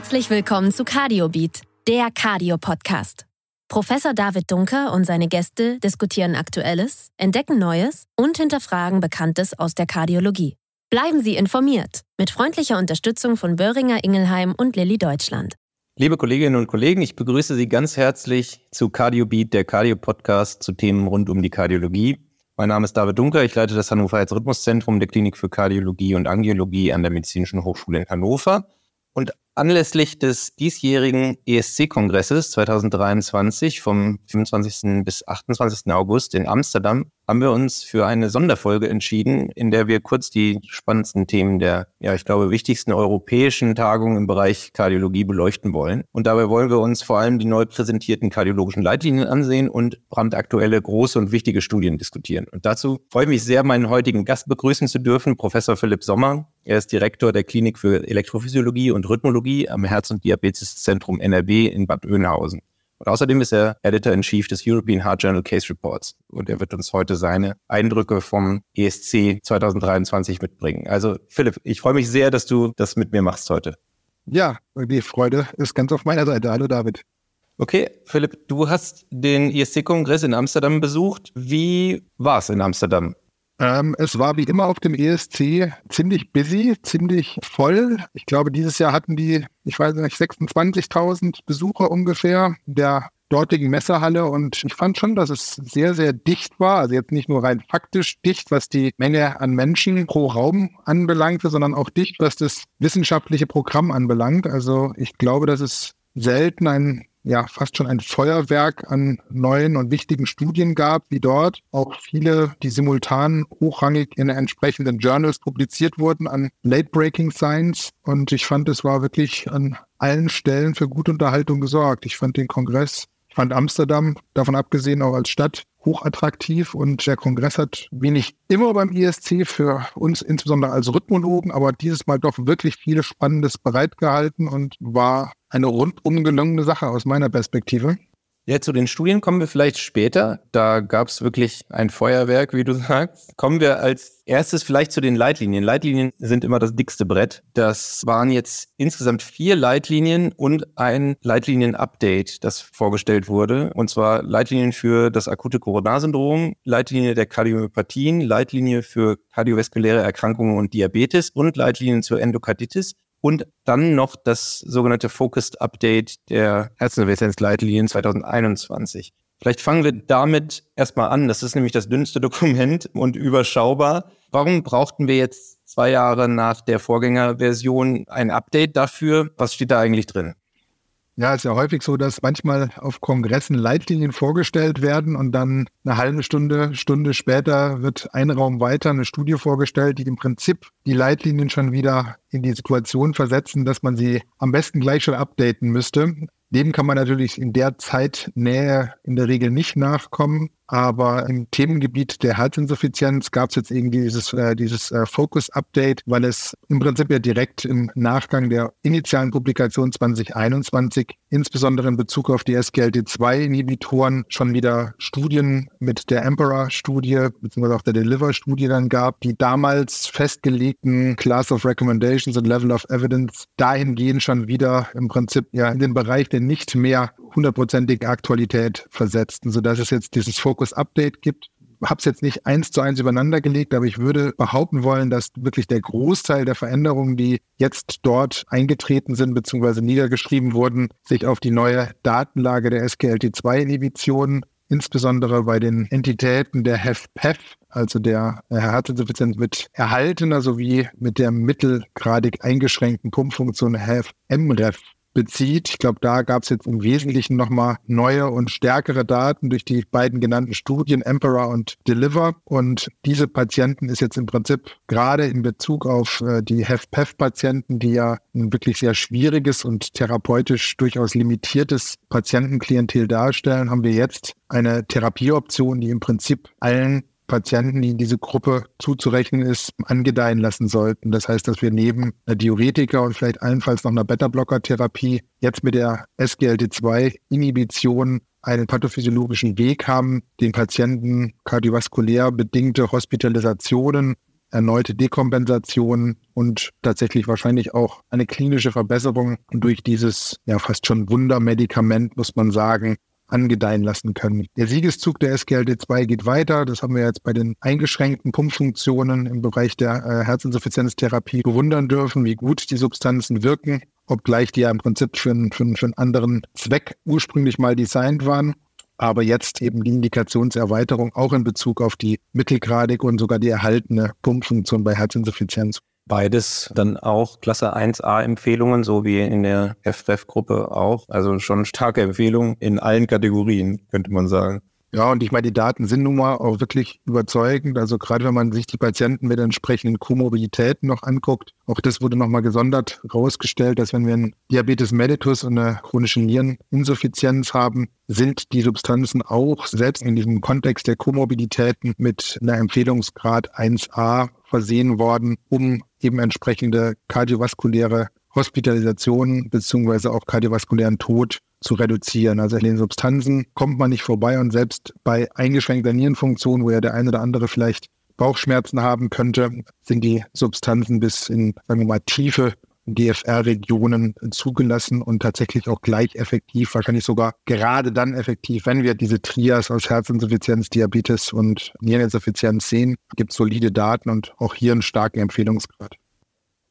Herzlich willkommen zu CardioBeat, der Cardio-Podcast. Professor David Dunker und seine Gäste diskutieren Aktuelles, entdecken Neues und hinterfragen Bekanntes aus der Kardiologie. Bleiben Sie informiert mit freundlicher Unterstützung von Böhringer Ingelheim und Lilly Deutschland. Liebe Kolleginnen und Kollegen, ich begrüße Sie ganz herzlich zu CardioBeat, der Cardio-Podcast zu Themen rund um die Kardiologie. Mein Name ist David Dunker, ich leite das Hannover Herzrhythmuszentrum der Klinik für Kardiologie und Angiologie an der Medizinischen Hochschule in Hannover. Und Anlässlich des diesjährigen ESC-Kongresses 2023 vom 25. bis 28. August in Amsterdam haben wir uns für eine Sonderfolge entschieden, in der wir kurz die spannendsten Themen der, ja, ich glaube, wichtigsten europäischen Tagungen im Bereich Kardiologie beleuchten wollen. Und dabei wollen wir uns vor allem die neu präsentierten kardiologischen Leitlinien ansehen und brandaktuelle große und wichtige Studien diskutieren. Und dazu freue ich mich sehr, meinen heutigen Gast begrüßen zu dürfen, Professor Philipp Sommer. Er ist Direktor der Klinik für Elektrophysiologie und Rhythmologie am Herz- und Diabeteszentrum NRW in Bad Oeynhausen. Und außerdem ist er Editor-in-Chief des European Heart Journal Case Reports. Und er wird uns heute seine Eindrücke vom ESC 2023 mitbringen. Also Philipp, ich freue mich sehr, dass du das mit mir machst heute. Ja, die Freude ist ganz auf meiner Seite. Hallo David. Okay, Philipp, du hast den ESC-Kongress in Amsterdam besucht. Wie war es in Amsterdam? Ähm, es war wie immer auf dem ESC ziemlich busy, ziemlich voll. Ich glaube, dieses Jahr hatten die, ich weiß nicht, 26.000 Besucher ungefähr der dortigen Messehalle und ich fand schon, dass es sehr, sehr dicht war. Also jetzt nicht nur rein faktisch dicht, was die Menge an Menschen pro Raum anbelangte, sondern auch dicht, was das wissenschaftliche Programm anbelangt. Also ich glaube, dass es selten ein ja fast schon ein Feuerwerk an neuen und wichtigen Studien gab, wie dort. Auch viele, die simultan hochrangig in entsprechenden Journals publiziert wurden an Late-Breaking Science. Und ich fand, es war wirklich an allen Stellen für gute Unterhaltung gesorgt. Ich fand den Kongress, ich fand Amsterdam, davon abgesehen auch als Stadt, hochattraktiv und der Kongress hat, wie nicht immer beim ISC, für uns insbesondere als Rhythmologen, aber dieses Mal doch wirklich viel Spannendes bereitgehalten und war eine rundum gelungene Sache aus meiner Perspektive. Ja, zu den Studien kommen wir vielleicht später. Da gab es wirklich ein Feuerwerk, wie du sagst. Kommen wir als erstes vielleicht zu den Leitlinien. Leitlinien sind immer das dickste Brett. Das waren jetzt insgesamt vier Leitlinien und ein Leitlinien-Update, das vorgestellt wurde. Und zwar Leitlinien für das akute Coronarsyndrom, Leitlinie der Kardiomyopathien, Leitlinie für kardiovaskuläre Erkrankungen und Diabetes und Leitlinien zur Endokarditis und dann noch das sogenannte Focused Update der Herzinsuffizienzleitlinien 2021. Vielleicht fangen wir damit erstmal an. Das ist nämlich das dünnste Dokument und überschaubar. Warum brauchten wir jetzt zwei Jahre nach der Vorgängerversion ein Update dafür? Was steht da eigentlich drin? Ja, ist ja häufig so, dass manchmal auf Kongressen Leitlinien vorgestellt werden und dann eine halbe Stunde, Stunde später wird ein Raum weiter eine Studie vorgestellt, die im Prinzip die Leitlinien schon wieder in die Situation versetzen, dass man sie am besten gleich schon updaten müsste. Dem kann man natürlich in der Zeit Nähe in der Regel nicht nachkommen. Aber im Themengebiet der Herzinsuffizienz gab es jetzt irgendwie dieses, äh, dieses äh, Focus-Update, weil es im Prinzip ja direkt im Nachgang der initialen Publikation 2021, insbesondere in Bezug auf die SGLT2-Inhibitoren, schon wieder Studien mit der Emperor-Studie beziehungsweise auch der Deliver-Studie dann gab, die damals festgelegten Class of Recommendations und Level of Evidence dahingehend schon wieder im Prinzip ja in den Bereich der nicht mehr hundertprozentige Aktualität versetzten, sodass es jetzt dieses Focus-Update gibt. Habe es jetzt nicht eins zu eins übereinander gelegt, aber ich würde behaupten wollen, dass wirklich der Großteil der Veränderungen, die jetzt dort eingetreten sind bzw. niedergeschrieben wurden, sich auf die neue Datenlage der SGLT2-Inhibition, insbesondere bei den Entitäten der HEF-PEF, also der Herzinsuffizienz mit erhaltener sowie mit der mittelgradig eingeschränkten Pumpfunktion HEF-MREF bezieht. Ich glaube, da gab es jetzt im Wesentlichen nochmal neue und stärkere Daten durch die beiden genannten Studien, Emperor und Deliver. Und diese Patienten ist jetzt im Prinzip gerade in Bezug auf äh, die HFPEF-Patienten, die ja ein wirklich sehr schwieriges und therapeutisch durchaus limitiertes Patientenklientel darstellen, haben wir jetzt eine Therapieoption, die im Prinzip allen Patienten, die in diese Gruppe zuzurechnen ist, angedeihen lassen sollten. Das heißt, dass wir neben einer Diuretika und vielleicht allenfalls noch einer Beta-Blocker-Therapie jetzt mit der SGLT2-Inhibition einen pathophysiologischen Weg haben, den Patienten kardiovaskulär bedingte Hospitalisationen erneute Dekompensation und tatsächlich wahrscheinlich auch eine klinische Verbesserung durch dieses ja fast schon Wundermedikament, muss man sagen, angedeihen lassen können. Der Siegeszug der SGLT2 geht weiter. Das haben wir jetzt bei den eingeschränkten Pumpfunktionen im Bereich der äh, Herzinsuffizienztherapie bewundern dürfen, wie gut die Substanzen wirken, obgleich die ja im Prinzip für, für, für einen anderen Zweck ursprünglich mal designt waren. Aber jetzt eben die Indikationserweiterung auch in Bezug auf die mittelgradige und sogar die erhaltene Pumpfunktion bei Herzinsuffizienz. Beides dann auch Klasse 1a Empfehlungen, so wie in der FREF-Gruppe auch. Also schon starke Empfehlungen in allen Kategorien, könnte man sagen. Ja, und ich meine, die Daten sind nun mal auch wirklich überzeugend. Also gerade wenn man sich die Patienten mit entsprechenden Komorbiditäten noch anguckt, auch das wurde nochmal gesondert rausgestellt, dass wenn wir einen Diabetes mellitus und eine chronische Niereninsuffizienz haben, sind die Substanzen auch selbst in diesem Kontext der Komorbiditäten mit einer Empfehlungsgrad 1a versehen worden, um eben entsprechende kardiovaskuläre Hospitalisationen beziehungsweise auch kardiovaskulären Tod zu reduzieren. Also in den Substanzen kommt man nicht vorbei und selbst bei eingeschränkter Nierenfunktion, wo ja der eine oder andere vielleicht Bauchschmerzen haben könnte, sind die Substanzen bis in, sagen wir mal, tiefe DFR-Regionen zugelassen und tatsächlich auch gleich effektiv, wahrscheinlich sogar gerade dann effektiv, wenn wir diese Trias aus Herzinsuffizienz, Diabetes und Niereninsuffizienz sehen, gibt es solide Daten und auch hier einen starken Empfehlungsgrad.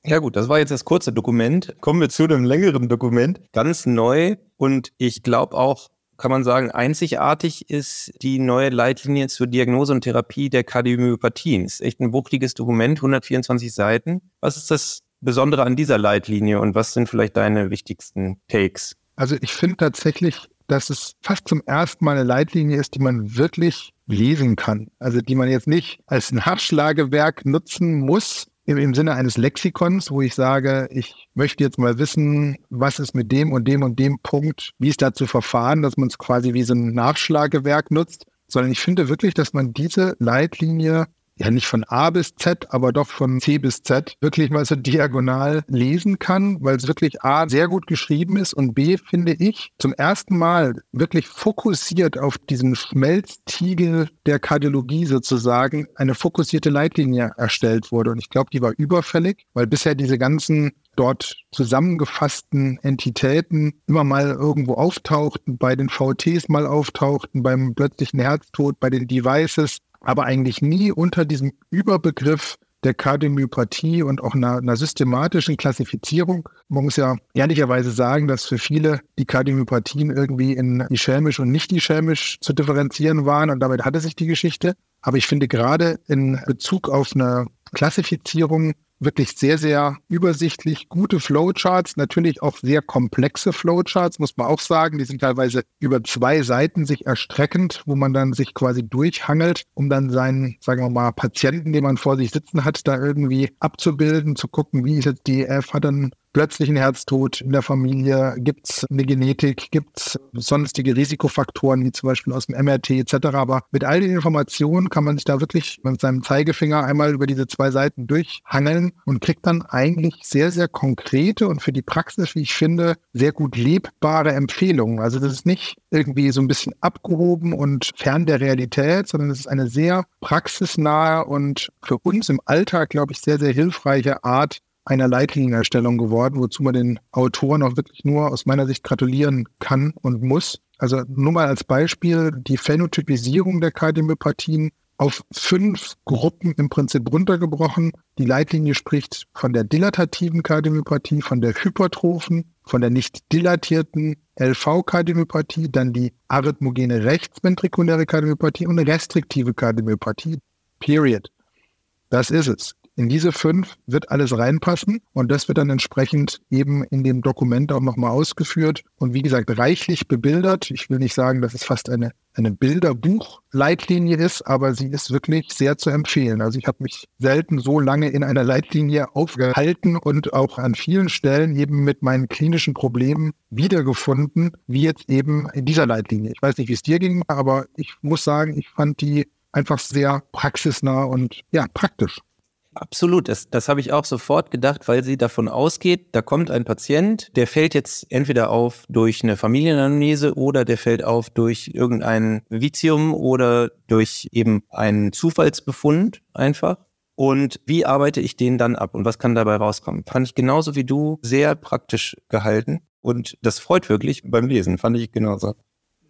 Ja gut, das war jetzt das kurze Dokument. Kommen wir zu einem längeren Dokument. Ganz neu und ich glaube auch, kann man sagen, einzigartig ist die neue Leitlinie zur Diagnose und Therapie der Kardiomyopathien. Ist echt ein wuchtiges Dokument, 124 Seiten. Was ist das Besondere an dieser Leitlinie und was sind vielleicht deine wichtigsten Takes? Also ich finde tatsächlich, dass es fast zum ersten Mal eine Leitlinie ist, die man wirklich lesen kann. Also die man jetzt nicht als Nachschlagewerk nutzen muss, im, Sinne eines Lexikons, wo ich sage, ich möchte jetzt mal wissen, was ist mit dem und dem und dem Punkt, wie ist da zu verfahren, dass man es quasi wie so ein Nachschlagewerk nutzt, sondern ich finde wirklich, dass man diese Leitlinie ja nicht von A bis Z, aber doch von C bis Z wirklich mal so diagonal lesen kann, weil es wirklich A sehr gut geschrieben ist und B finde ich zum ersten Mal wirklich fokussiert auf diesen Schmelztiegel der Kardiologie sozusagen eine fokussierte Leitlinie erstellt wurde. Und ich glaube, die war überfällig, weil bisher diese ganzen dort zusammengefassten Entitäten immer mal irgendwo auftauchten, bei den VTs mal auftauchten, beim plötzlichen Herztod, bei den Devices aber eigentlich nie unter diesem Überbegriff der Kardiomyopathie und auch einer, einer, systematischen Klassifizierung. Man muss ja ehrlicherweise sagen, dass für viele die Kardiomyopathien irgendwie in ischämisch und nicht ischämisch zu differenzieren waren und damit hatte sich die Geschichte. Aber ich finde gerade in Bezug auf eine Klassifizierung wirklich sehr, sehr übersichtlich, gute Flowcharts, natürlich auch sehr komplexe Flowcharts, muss man auch sagen. Die sind teilweise über zwei Seiten sich erstreckend, wo man dann sich quasi durchhangelt, um dann seinen, sagen wir mal, Patienten, den man vor sich sitzen hat, da irgendwie abzubilden, zu gucken, wie ist jetzt die F, hat dann plötzlichen Herztod in der Familie? Gibt es eine Genetik? Gibt es sonstige Risikofaktoren, wie zum Beispiel aus dem MRT etc.? Aber mit all den Informationen kann man sich da wirklich mit seinem Zeigefinger einmal über diese zwei Seiten durchhangeln und kriegt dann eigentlich sehr, sehr konkrete und für die Praxis, wie ich finde, sehr gut lebbare Empfehlungen. Also das ist nicht irgendwie so ein bisschen abgehoben und fern der Realität, sondern es ist eine sehr praxisnahe und für uns im Alltag, glaube ich, sehr, sehr hilfreiche Art, einer Leitlinienerstellung geworden, wozu man den Autoren auch wirklich nur aus meiner Sicht gratulieren kann und muss. Also nur mal als Beispiel die Phänotypisierung der Kardiomyopathien auf fünf Gruppen im Prinzip runtergebrochen. Die Leitlinie spricht von der dilatativen Kardiomyopathie, von der hypertrophen, von der nicht dilatierten LV-Kardiomyopathie, dann die arrhythmogene rechtsventrikuläre Kardiomyopathie und restriktive Kardiomyopathie. Period. Das ist es. In diese fünf wird alles reinpassen und das wird dann entsprechend eben in dem Dokument auch nochmal ausgeführt und wie gesagt reichlich bebildert. Ich will nicht sagen, dass es fast eine, eine Bilderbuch-Leitlinie ist, aber sie ist wirklich sehr zu empfehlen. Also ich habe mich selten so lange in einer Leitlinie aufgehalten und auch an vielen Stellen eben mit meinen klinischen Problemen wiedergefunden, wie jetzt eben in dieser Leitlinie. Ich weiß nicht, wie es dir ging, aber ich muss sagen, ich fand die einfach sehr praxisnah und ja, praktisch. Absolut, das, das habe ich auch sofort gedacht, weil sie davon ausgeht, da kommt ein Patient, der fällt jetzt entweder auf durch eine Familienanamnese oder der fällt auf durch irgendein Vitium oder durch eben einen Zufallsbefund einfach. und wie arbeite ich den dann ab und was kann dabei rauskommen? Fand ich genauso wie du sehr praktisch gehalten und das freut wirklich beim Lesen, fand ich genauso.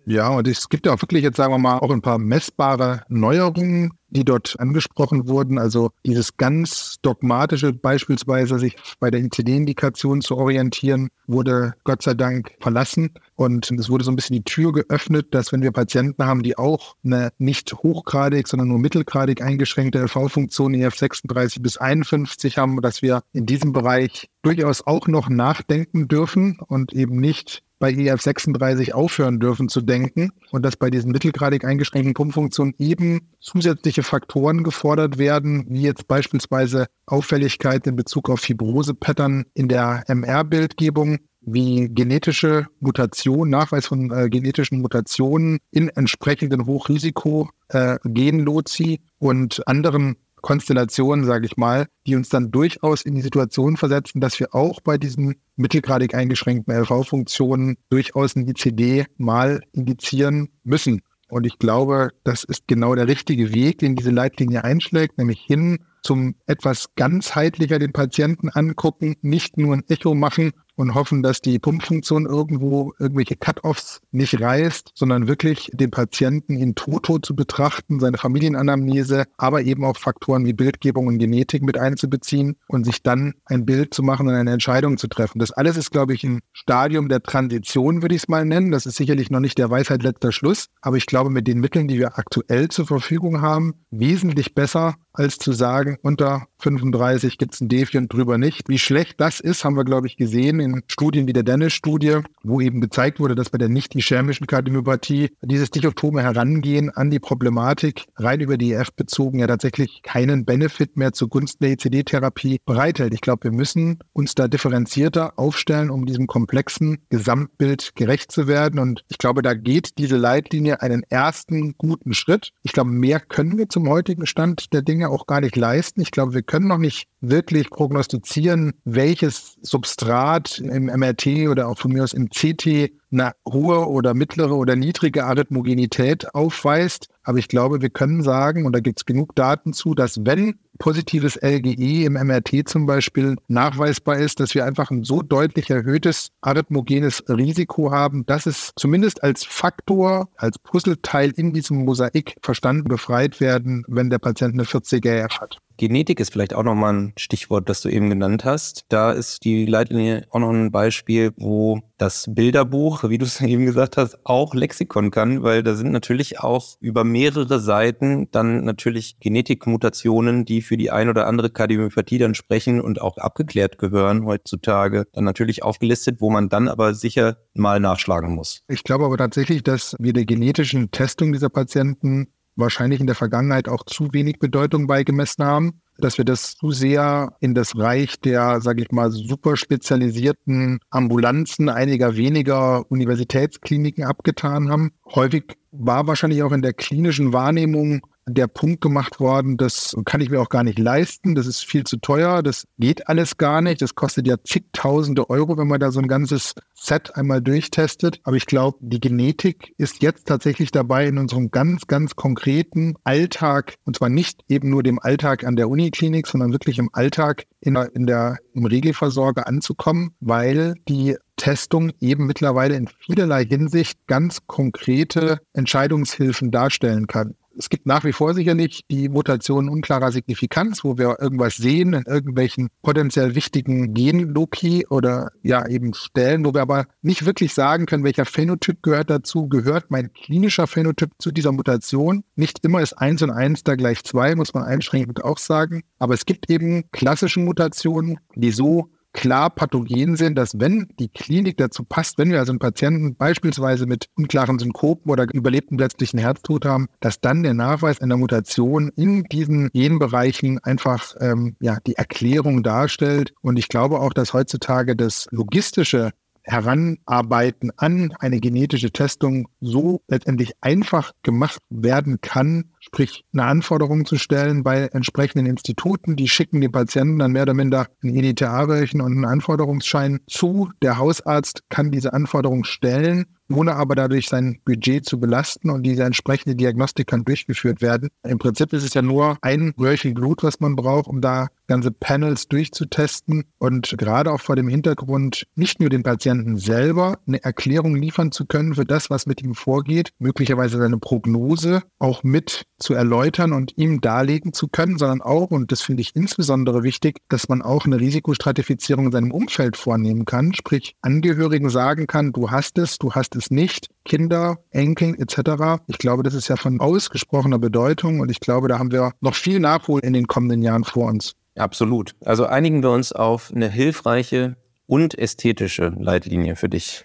Ja, und es gibt ja auch wirklich jetzt, sagen wir mal, auch ein paar messbare Neuerungen, die dort angesprochen wurden. Also dieses ganz dogmatische, beispielsweise sich bei der ICD-Indikation zu orientieren, wurde Gott sei Dank verlassen. Und es wurde so ein bisschen die Tür geöffnet, dass wenn wir Patienten haben, die auch eine nicht hochgradig, sondern nur mittelgradig eingeschränkte LV-Funktion EF 36 bis 51 haben, dass wir in diesem Bereich durchaus auch noch nachdenken dürfen und eben nicht bei EF 36 aufhören dürfen zu denken und dass bei diesen mittelgradig eingeschränkten Pumpfunktionen eben zusätzliche Faktoren gefordert werden, wie jetzt beispielsweise Auffälligkeit in Bezug auf Fibrose-Pattern in der MR-Bildgebung, wie genetische Mutation, Nachweis von äh, genetischen Mutationen in entsprechenden Hochrisiko-Genlozi äh, und anderen Konstellationen, sage ich mal, die uns dann durchaus in die Situation versetzen, dass wir auch bei diesen mittelgradig eingeschränkten LV-Funktionen durchaus ein ICD mal indizieren müssen. Und ich glaube, das ist genau der richtige Weg, den diese Leitlinie einschlägt, nämlich hin zum etwas ganzheitlicher den Patienten angucken, nicht nur ein Echo machen und hoffen, dass die Pumpfunktion irgendwo irgendwelche Cut-offs nicht reißt, sondern wirklich den Patienten in Toto zu betrachten, seine Familienanamnese, aber eben auch Faktoren wie Bildgebung und Genetik mit einzubeziehen und sich dann ein Bild zu machen und eine Entscheidung zu treffen. Das alles ist, glaube ich, ein Stadium der Transition, würde ich es mal nennen. Das ist sicherlich noch nicht der Weisheit letzter Schluss, aber ich glaube, mit den Mitteln, die wir aktuell zur Verfügung haben, wesentlich besser als zu sagen, unter 35 gibt es ein Defi und drüber nicht. Wie schlecht das ist, haben wir, glaube ich, gesehen in Studien wie der Dennis-Studie, wo eben gezeigt wurde, dass bei der nicht-ischämischen Kardiomyopathie dieses dichotome Herangehen an die Problematik rein über die EF bezogen ja tatsächlich keinen Benefit mehr zugunsten der ECD-Therapie bereithält. Ich glaube, wir müssen uns da differenzierter aufstellen, um diesem komplexen Gesamtbild gerecht zu werden. Und ich glaube, da geht diese Leitlinie einen ersten guten Schritt. Ich glaube, mehr können wir zum heutigen Stand der Dinge auch gar nicht leisten. Ich glaube, wir können noch nicht wirklich prognostizieren, welches Substrat im MRT oder auch von mir aus im CT eine hohe oder mittlere oder niedrige Arrhythmogenität aufweist. Aber ich glaube, wir können sagen, und da gibt es genug Daten zu, dass wenn positives LGE im MRT zum Beispiel nachweisbar ist, dass wir einfach ein so deutlich erhöhtes arrhythmogenes Risiko haben, dass es zumindest als Faktor, als Puzzleteil in diesem Mosaik verstanden befreit werden, wenn der Patient eine 40er F hat. Genetik ist vielleicht auch nochmal ein Stichwort, das du eben genannt hast. Da ist die Leitlinie auch noch ein Beispiel, wo das Bilderbuch, wie du es eben gesagt hast, auch Lexikon kann, weil da sind natürlich auch über mehrere Seiten dann natürlich Genetikmutationen, die für die ein oder andere Kardiomyopathie dann sprechen und auch abgeklärt gehören heutzutage, dann natürlich aufgelistet, wo man dann aber sicher mal nachschlagen muss. Ich glaube aber tatsächlich, dass wir der genetischen Testung dieser Patienten wahrscheinlich in der Vergangenheit auch zu wenig Bedeutung beigemessen haben, dass wir das zu sehr in das Reich der, sage ich mal, super spezialisierten Ambulanzen einiger weniger Universitätskliniken abgetan haben. Häufig war wahrscheinlich auch in der klinischen Wahrnehmung der Punkt gemacht worden, das kann ich mir auch gar nicht leisten, das ist viel zu teuer, das geht alles gar nicht, das kostet ja zigtausende Euro, wenn man da so ein ganzes Set einmal durchtestet. Aber ich glaube, die Genetik ist jetzt tatsächlich dabei, in unserem ganz, ganz konkreten Alltag, und zwar nicht eben nur dem Alltag an der Uniklinik, sondern wirklich im Alltag in der, in der, im Regelversorger anzukommen, weil die Testung eben mittlerweile in vielerlei Hinsicht ganz konkrete Entscheidungshilfen darstellen kann. Es gibt nach wie vor sicherlich die Mutation unklarer Signifikanz, wo wir irgendwas sehen in irgendwelchen potenziell wichtigen Genloki oder ja eben Stellen, wo wir aber nicht wirklich sagen können, welcher Phänotyp gehört dazu. Gehört mein klinischer Phänotyp zu dieser Mutation? Nicht immer ist eins und eins da gleich zwei, muss man einschränkend auch sagen. Aber es gibt eben klassische Mutationen, die so klar pathogen sind, dass wenn die Klinik dazu passt, wenn wir also einen Patienten beispielsweise mit unklaren Synkopen oder überlebten plötzlichen Herztod haben, dass dann der Nachweis einer Mutation in diesen Genbereichen einfach ähm, ja, die Erklärung darstellt. Und ich glaube auch, dass heutzutage das logistische Heranarbeiten an eine genetische Testung so letztendlich einfach gemacht werden kann, sprich eine Anforderung zu stellen bei entsprechenden Instituten, die schicken den Patienten dann mehr oder minder ein EDTA-Röhrchen und einen Anforderungsschein zu. Der Hausarzt kann diese Anforderung stellen ohne aber dadurch sein Budget zu belasten und diese entsprechende Diagnostik kann durchgeführt werden. Im Prinzip ist es ja nur ein Röhrchen Blut, was man braucht, um da ganze Panels durchzutesten und gerade auch vor dem Hintergrund nicht nur den Patienten selber eine Erklärung liefern zu können für das, was mit ihm vorgeht, möglicherweise seine Prognose auch mit zu erläutern und ihm darlegen zu können, sondern auch, und das finde ich insbesondere wichtig, dass man auch eine Risikostratifizierung in seinem Umfeld vornehmen kann, sprich Angehörigen sagen kann, du hast es, du hast es nicht, Kinder, Enkel etc. Ich glaube, das ist ja von ausgesprochener Bedeutung und ich glaube, da haben wir noch viel Nachhol in den kommenden Jahren vor uns. Absolut. Also einigen wir uns auf eine hilfreiche und ästhetische Leitlinie für dich.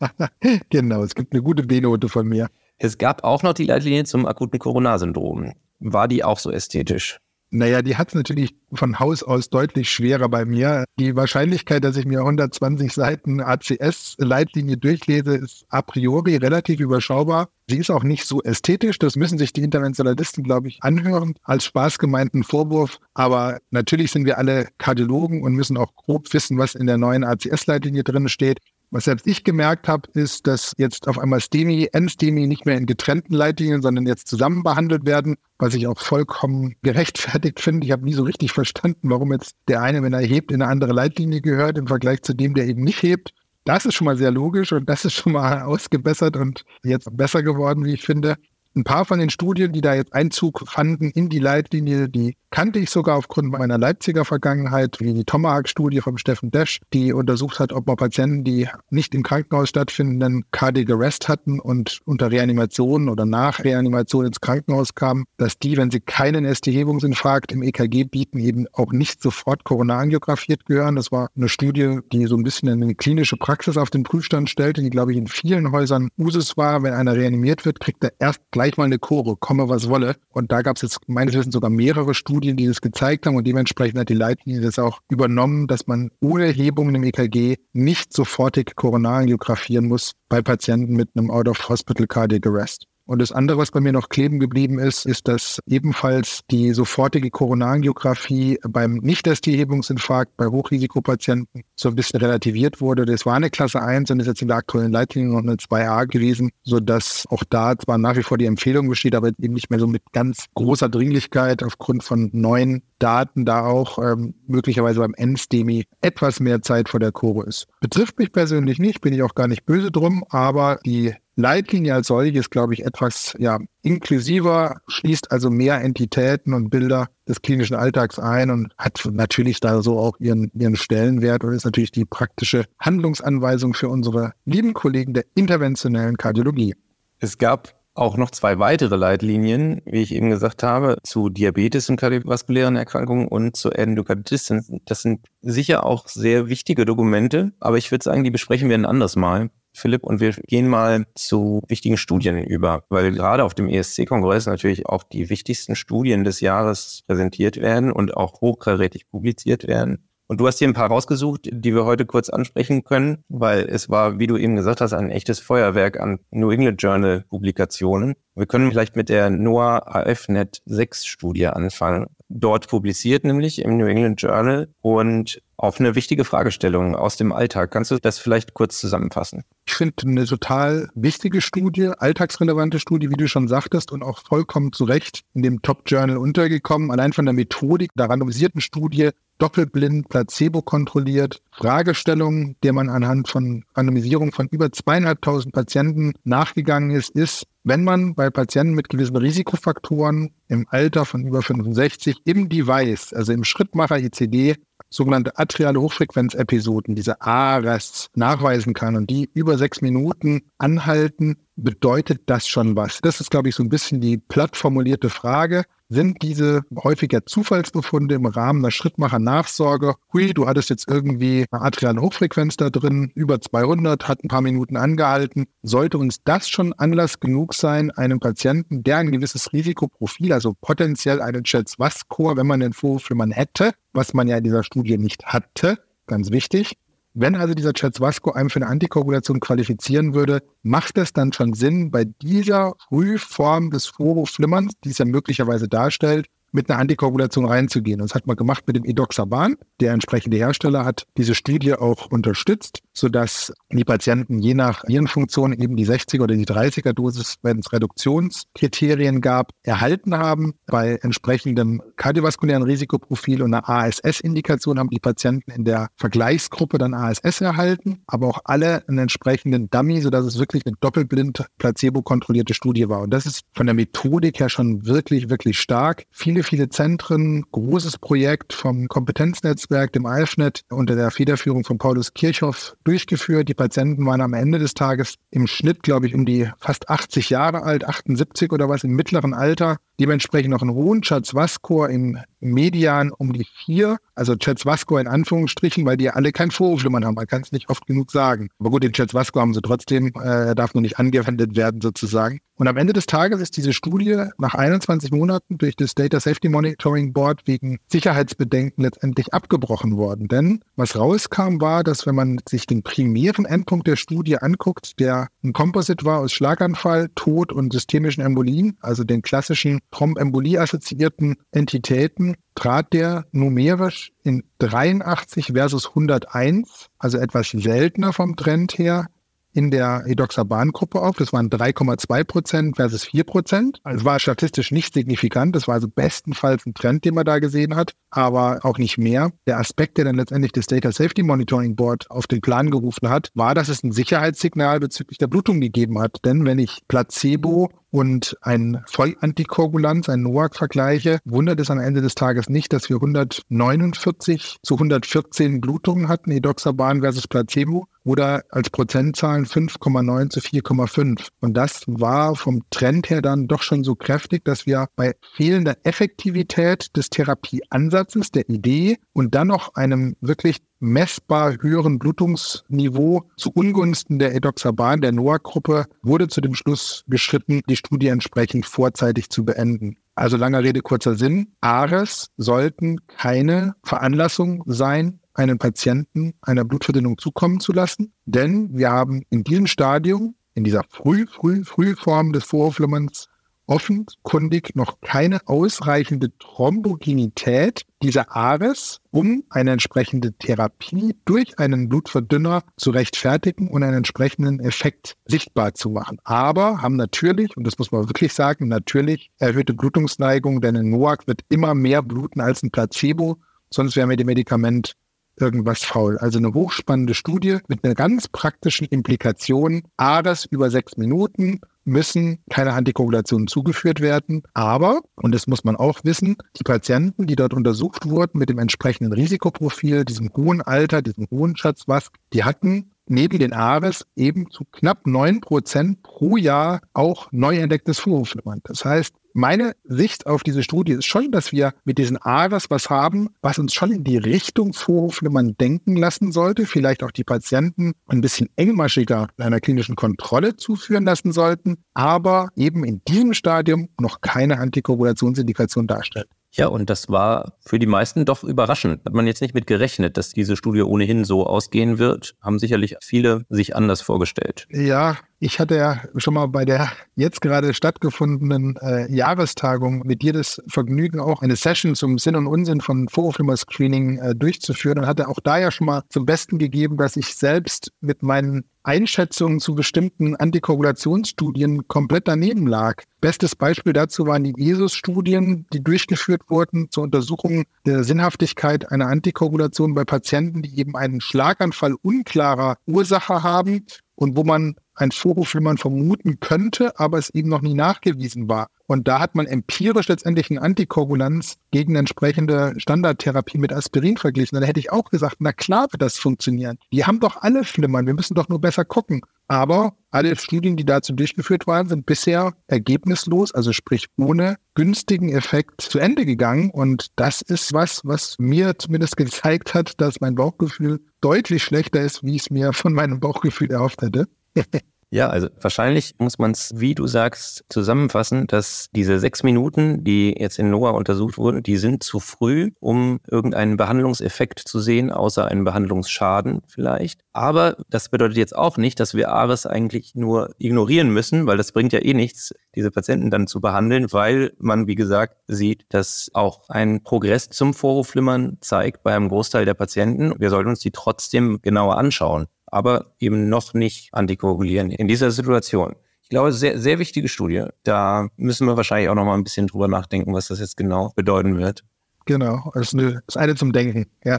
genau, es gibt eine gute B-Note von mir. Es gab auch noch die Leitlinie zum akuten Coronarsyndrom. War die auch so ästhetisch? Naja, die hat es natürlich von Haus aus deutlich schwerer bei mir. Die Wahrscheinlichkeit, dass ich mir 120 Seiten ACS-Leitlinie durchlese, ist a priori relativ überschaubar. Sie ist auch nicht so ästhetisch. Das müssen sich die Interventionalisten, glaube ich, anhören als spaßgemeinten Vorwurf. Aber natürlich sind wir alle Kardiologen und müssen auch grob wissen, was in der neuen ACS-Leitlinie drin steht. Was selbst ich gemerkt habe, ist, dass jetzt auf einmal STEMI, N-STEMI nicht mehr in getrennten Leitlinien, sondern jetzt zusammen behandelt werden, was ich auch vollkommen gerechtfertigt finde. Ich habe nie so richtig verstanden, warum jetzt der eine, wenn er hebt, in eine andere Leitlinie gehört im Vergleich zu dem, der eben nicht hebt. Das ist schon mal sehr logisch und das ist schon mal ausgebessert und jetzt besser geworden, wie ich finde. Ein paar von den Studien, die da jetzt Einzug fanden in die Leitlinie, die kannte ich sogar aufgrund meiner Leipziger Vergangenheit, wie die Tomahawk-Studie vom Steffen Desch, die untersucht hat, ob man Patienten, die nicht im Krankenhaus stattfinden, Cardiac Arrest hatten und unter Reanimation oder nach Reanimation ins Krankenhaus kamen, dass die, wenn sie keinen ST-Hebungsinfarkt im EKG bieten, eben auch nicht sofort koronarangiografiert gehören. Das war eine Studie, die so ein bisschen eine klinische Praxis auf den Prüfstand stellte, die, glaube ich, in vielen Häusern Usus war. Wenn einer reanimiert wird, kriegt er erst gleich mal eine Chore, komme was wolle. Und da gab es jetzt meines Wissens sogar mehrere Studien, die das gezeigt haben und dementsprechend hat die Leitlinie das auch übernommen, dass man ohne Hebungen im EKG nicht sofortig koronarangiografieren muss bei Patienten mit einem Out-of-Hospital Cardiac Arrest. Und das andere, was bei mir noch kleben geblieben ist, ist, dass ebenfalls die sofortige Koronarangiographie beim Nicht-ST-Hebungsinfarkt bei Hochrisikopatienten so ein bisschen relativiert wurde. Das war eine Klasse 1 und ist jetzt in der aktuellen Leitlinie noch eine 2a gewesen, sodass auch da zwar nach wie vor die Empfehlung besteht, aber eben nicht mehr so mit ganz großer Dringlichkeit aufgrund von neuen Daten da auch ähm, möglicherweise beim NSTEMI etwas mehr Zeit vor der Kurve ist. Betrifft mich persönlich nicht, bin ich auch gar nicht böse drum, aber die Leitlinie als solches, glaube ich, etwas ja, inklusiver, schließt also mehr Entitäten und Bilder des klinischen Alltags ein und hat natürlich da so auch ihren, ihren Stellenwert und ist natürlich die praktische Handlungsanweisung für unsere lieben Kollegen der interventionellen Kardiologie. Es gab auch noch zwei weitere Leitlinien, wie ich eben gesagt habe, zu Diabetes und kardiovaskulären Erkrankungen und zu Endokarditis. Das sind sicher auch sehr wichtige Dokumente, aber ich würde sagen, die besprechen wir ein anderes Mal. Philipp, und wir gehen mal zu wichtigen Studien über, weil gerade auf dem ESC-Kongress natürlich auch die wichtigsten Studien des Jahres präsentiert werden und auch hochkarätig publiziert werden. Und du hast hier ein paar rausgesucht, die wir heute kurz ansprechen können, weil es war, wie du eben gesagt hast, ein echtes Feuerwerk an New England Journal Publikationen. Wir können vielleicht mit der NOAA AFNet 6 Studie anfangen. Dort publiziert nämlich im New England Journal und auf eine wichtige Fragestellung aus dem Alltag. Kannst du das vielleicht kurz zusammenfassen? Ich finde eine total wichtige Studie, alltagsrelevante Studie, wie du schon sagtest, und auch vollkommen zu Recht in dem Top-Journal untergekommen. Allein von der Methodik der randomisierten Studie, doppelblind, placebo kontrolliert, Fragestellungen, der man anhand von Randomisierung von über zweieinhalbtausend Patienten nachgegangen ist, ist, wenn man bei Patienten mit gewissen Risikofaktoren im Alter von über 65 im Device, also im Schrittmacher ICD, sogenannte atriale Hochfrequenzepisoden, diese ARES, nachweisen kann und die über sechs Minuten anhalten, bedeutet das schon was? Das ist, glaube ich, so ein bisschen die platt formulierte Frage sind diese häufiger Zufallsbefunde im Rahmen der Schrittmacher-Nachsorge. Hui, du hattest jetzt irgendwie eine atriale Hochfrequenz da drin, über 200, hat ein paar Minuten angehalten. Sollte uns das schon Anlass genug sein, einem Patienten, der ein gewisses Risikoprofil, also potenziell einen Chat-Was-Score, wenn man den Vorwurf hätte, was man ja in dieser Studie nicht hatte, ganz wichtig, wenn also dieser Chetswasco einem für eine Antikoagulation qualifizieren würde, macht es dann schon Sinn, bei dieser Frühform des Vorhofflimmerns, die es ja möglicherweise darstellt, mit einer Antikoagulation reinzugehen. das hat man gemacht mit dem Edoxaban. Der entsprechende Hersteller hat diese Studie auch unterstützt. Sodass die Patienten je nach Hirnfunktion eben die 60er oder die 30er Dosis, wenn es Reduktionskriterien gab, erhalten haben. Bei entsprechendem kardiovaskulären Risikoprofil und einer ASS-Indikation haben die Patienten in der Vergleichsgruppe dann ASS erhalten, aber auch alle einen entsprechenden Dummy, sodass es wirklich eine doppelblind placebo-kontrollierte Studie war. Und das ist von der Methodik her schon wirklich, wirklich stark. Viele, viele Zentren, großes Projekt vom Kompetenznetzwerk, dem IFNet unter der Federführung von Paulus Kirchhoff durchgeführt. Die Patienten waren am Ende des Tages im Schnitt, glaube ich, um die fast 80 Jahre alt, 78 oder was im mittleren Alter. Dementsprechend noch einen hohen Chatzwas-Score im Median um die vier. Also Chatzwas-Score in Anführungsstrichen, weil die ja alle kein Vorhofflimmern haben. Man kann es nicht oft genug sagen. Aber gut, den Chatzwas-Score haben sie trotzdem. Äh, er darf nur nicht angewendet werden sozusagen. Und am Ende des Tages ist diese Studie nach 21 Monaten durch das Data Safety Monitoring Board wegen Sicherheitsbedenken letztendlich abgebrochen worden. Denn was rauskam, war, dass wenn man sich den primären Endpunkt der Studie anguckt, der ein Composite war aus Schlaganfall, Tod und systemischen Embolien, also den klassischen Thrombembolie-assoziierten Entitäten, trat der numerisch in 83 versus 101, also etwas seltener vom Trend her, in der Edoxaban-Gruppe auf. Das waren 3,2 Prozent versus 4 Prozent. Also war statistisch nicht signifikant. Das war also bestenfalls ein Trend, den man da gesehen hat, aber auch nicht mehr. Der Aspekt, der dann letztendlich das Data Safety Monitoring Board auf den Plan gerufen hat, war, dass es ein Sicherheitssignal bezüglich der Blutung gegeben hat. Denn wenn ich Placebo und ein Vollantikoagulant, ein NOAC vergleiche, wundert es am Ende des Tages nicht, dass wir 149 zu 114 Blutungen hatten, Edoxaban versus Placebo oder als Prozentzahlen 5,9 zu 4,5. Und das war vom Trend her dann doch schon so kräftig, dass wir bei fehlender Effektivität des Therapieansatzes, der Idee und dann noch einem wirklich messbar höheren Blutungsniveau zu Ungunsten der Edoxaban, der NOAC-Gruppe, wurde zu dem Schluss geschritten, die Studie entsprechend vorzeitig zu beenden. Also langer Rede, kurzer Sinn. ARES sollten keine Veranlassung sein, einen Patienten einer Blutverdünnung zukommen zu lassen, denn wir haben in diesem Stadium, in dieser früh, früh, früh Form des Vorhofflimmerns offenkundig noch keine ausreichende Thrombogenität dieser Ares, um eine entsprechende Therapie durch einen Blutverdünner zu rechtfertigen und einen entsprechenden Effekt sichtbar zu machen. Aber haben natürlich, und das muss man wirklich sagen, natürlich erhöhte Blutungsneigung, denn ein NOAC wird immer mehr bluten als ein Placebo, sonst wäre mit dem Medikament irgendwas faul. Also eine hochspannende Studie mit einer ganz praktischen Implikation. ARES über sechs Minuten, müssen keine Antikoagulationen zugeführt werden. Aber, und das muss man auch wissen, die Patienten, die dort untersucht wurden mit dem entsprechenden Risikoprofil, diesem hohen Alter, diesem hohen Schatz, was, die hatten neben den ARES eben zu knapp neun Prozent pro Jahr auch neu entdecktes Vorhofflimmern. Das heißt, meine Sicht auf diese Studie ist schon, dass wir mit diesen ARES was haben, was uns schon in die Richtung Vorhofflimmern denken lassen sollte, vielleicht auch die Patienten ein bisschen engmaschiger einer klinischen Kontrolle zuführen lassen sollten, aber eben in diesem Stadium noch keine Antikoagulationsindikation darstellt. Ja, und das war für die meisten doch überraschend. Hat man jetzt nicht mit gerechnet, dass diese Studie ohnehin so ausgehen wird. Haben sicherlich viele sich anders vorgestellt. Ja, ich hatte ja schon mal bei der jetzt gerade stattgefundenen äh, Jahrestagung mit dir das Vergnügen, auch eine Session zum Sinn und Unsinn von Vorhofflimmer-Screening äh, durchzuführen und hatte auch da ja schon mal zum Besten gegeben, dass ich selbst mit meinen Einschätzungen zu bestimmten Antikoagulationsstudien komplett daneben lag. Bestes Beispiel dazu waren die ESUS-Studien, die durchgeführt wurden zur Untersuchung der Sinnhaftigkeit einer Antikoagulation bei Patienten, die eben einen Schlaganfall unklarer Ursache haben und wo man ein Vorwurf, wie man vermuten könnte, aber es eben noch nie nachgewiesen war. Und da hat man empirisch letztendlich eine Antikoagulanz gegen entsprechende Standardtherapie mit Aspirin verglichen. Und da hätte ich auch gesagt, na klar wird das funktionieren. Die haben doch alle Flimmern, wir müssen doch nur besser gucken. Aber alle Studien, die dazu durchgeführt waren, sind bisher ergebnislos, also sprich ohne günstigen Effekt zu Ende gegangen. Und das ist was, was mir zumindest gezeigt hat, dass mein Bauchgefühl deutlich schlechter ist, wie ich es mir von meinem Bauchgefühl erhofft hätte. Ja, also wahrscheinlich muss man es, wie du sagst, zusammenfassen, dass diese sechs Minuten, die jetzt in Noah untersucht wurden, die sind zu früh, um irgendeinen Behandlungseffekt zu sehen, außer einen Behandlungsschaden vielleicht. Aber das bedeutet jetzt auch nicht, dass wir ARES eigentlich nur ignorieren müssen, weil das bringt ja eh nichts, diese Patienten dann zu behandeln, weil man, wie gesagt, sieht, dass auch ein Progress zum Vorhofflimmern zeigt bei einem Großteil der Patienten. Wir sollten uns die trotzdem genauer anschauen. Aber eben noch nicht antikoagulieren in dieser Situation. Ich glaube, sehr, sehr wichtige Studie. Da müssen wir wahrscheinlich auch noch mal ein bisschen drüber nachdenken, was das jetzt genau bedeuten wird. Genau, das ist eine, das ist eine zum Denken, ja.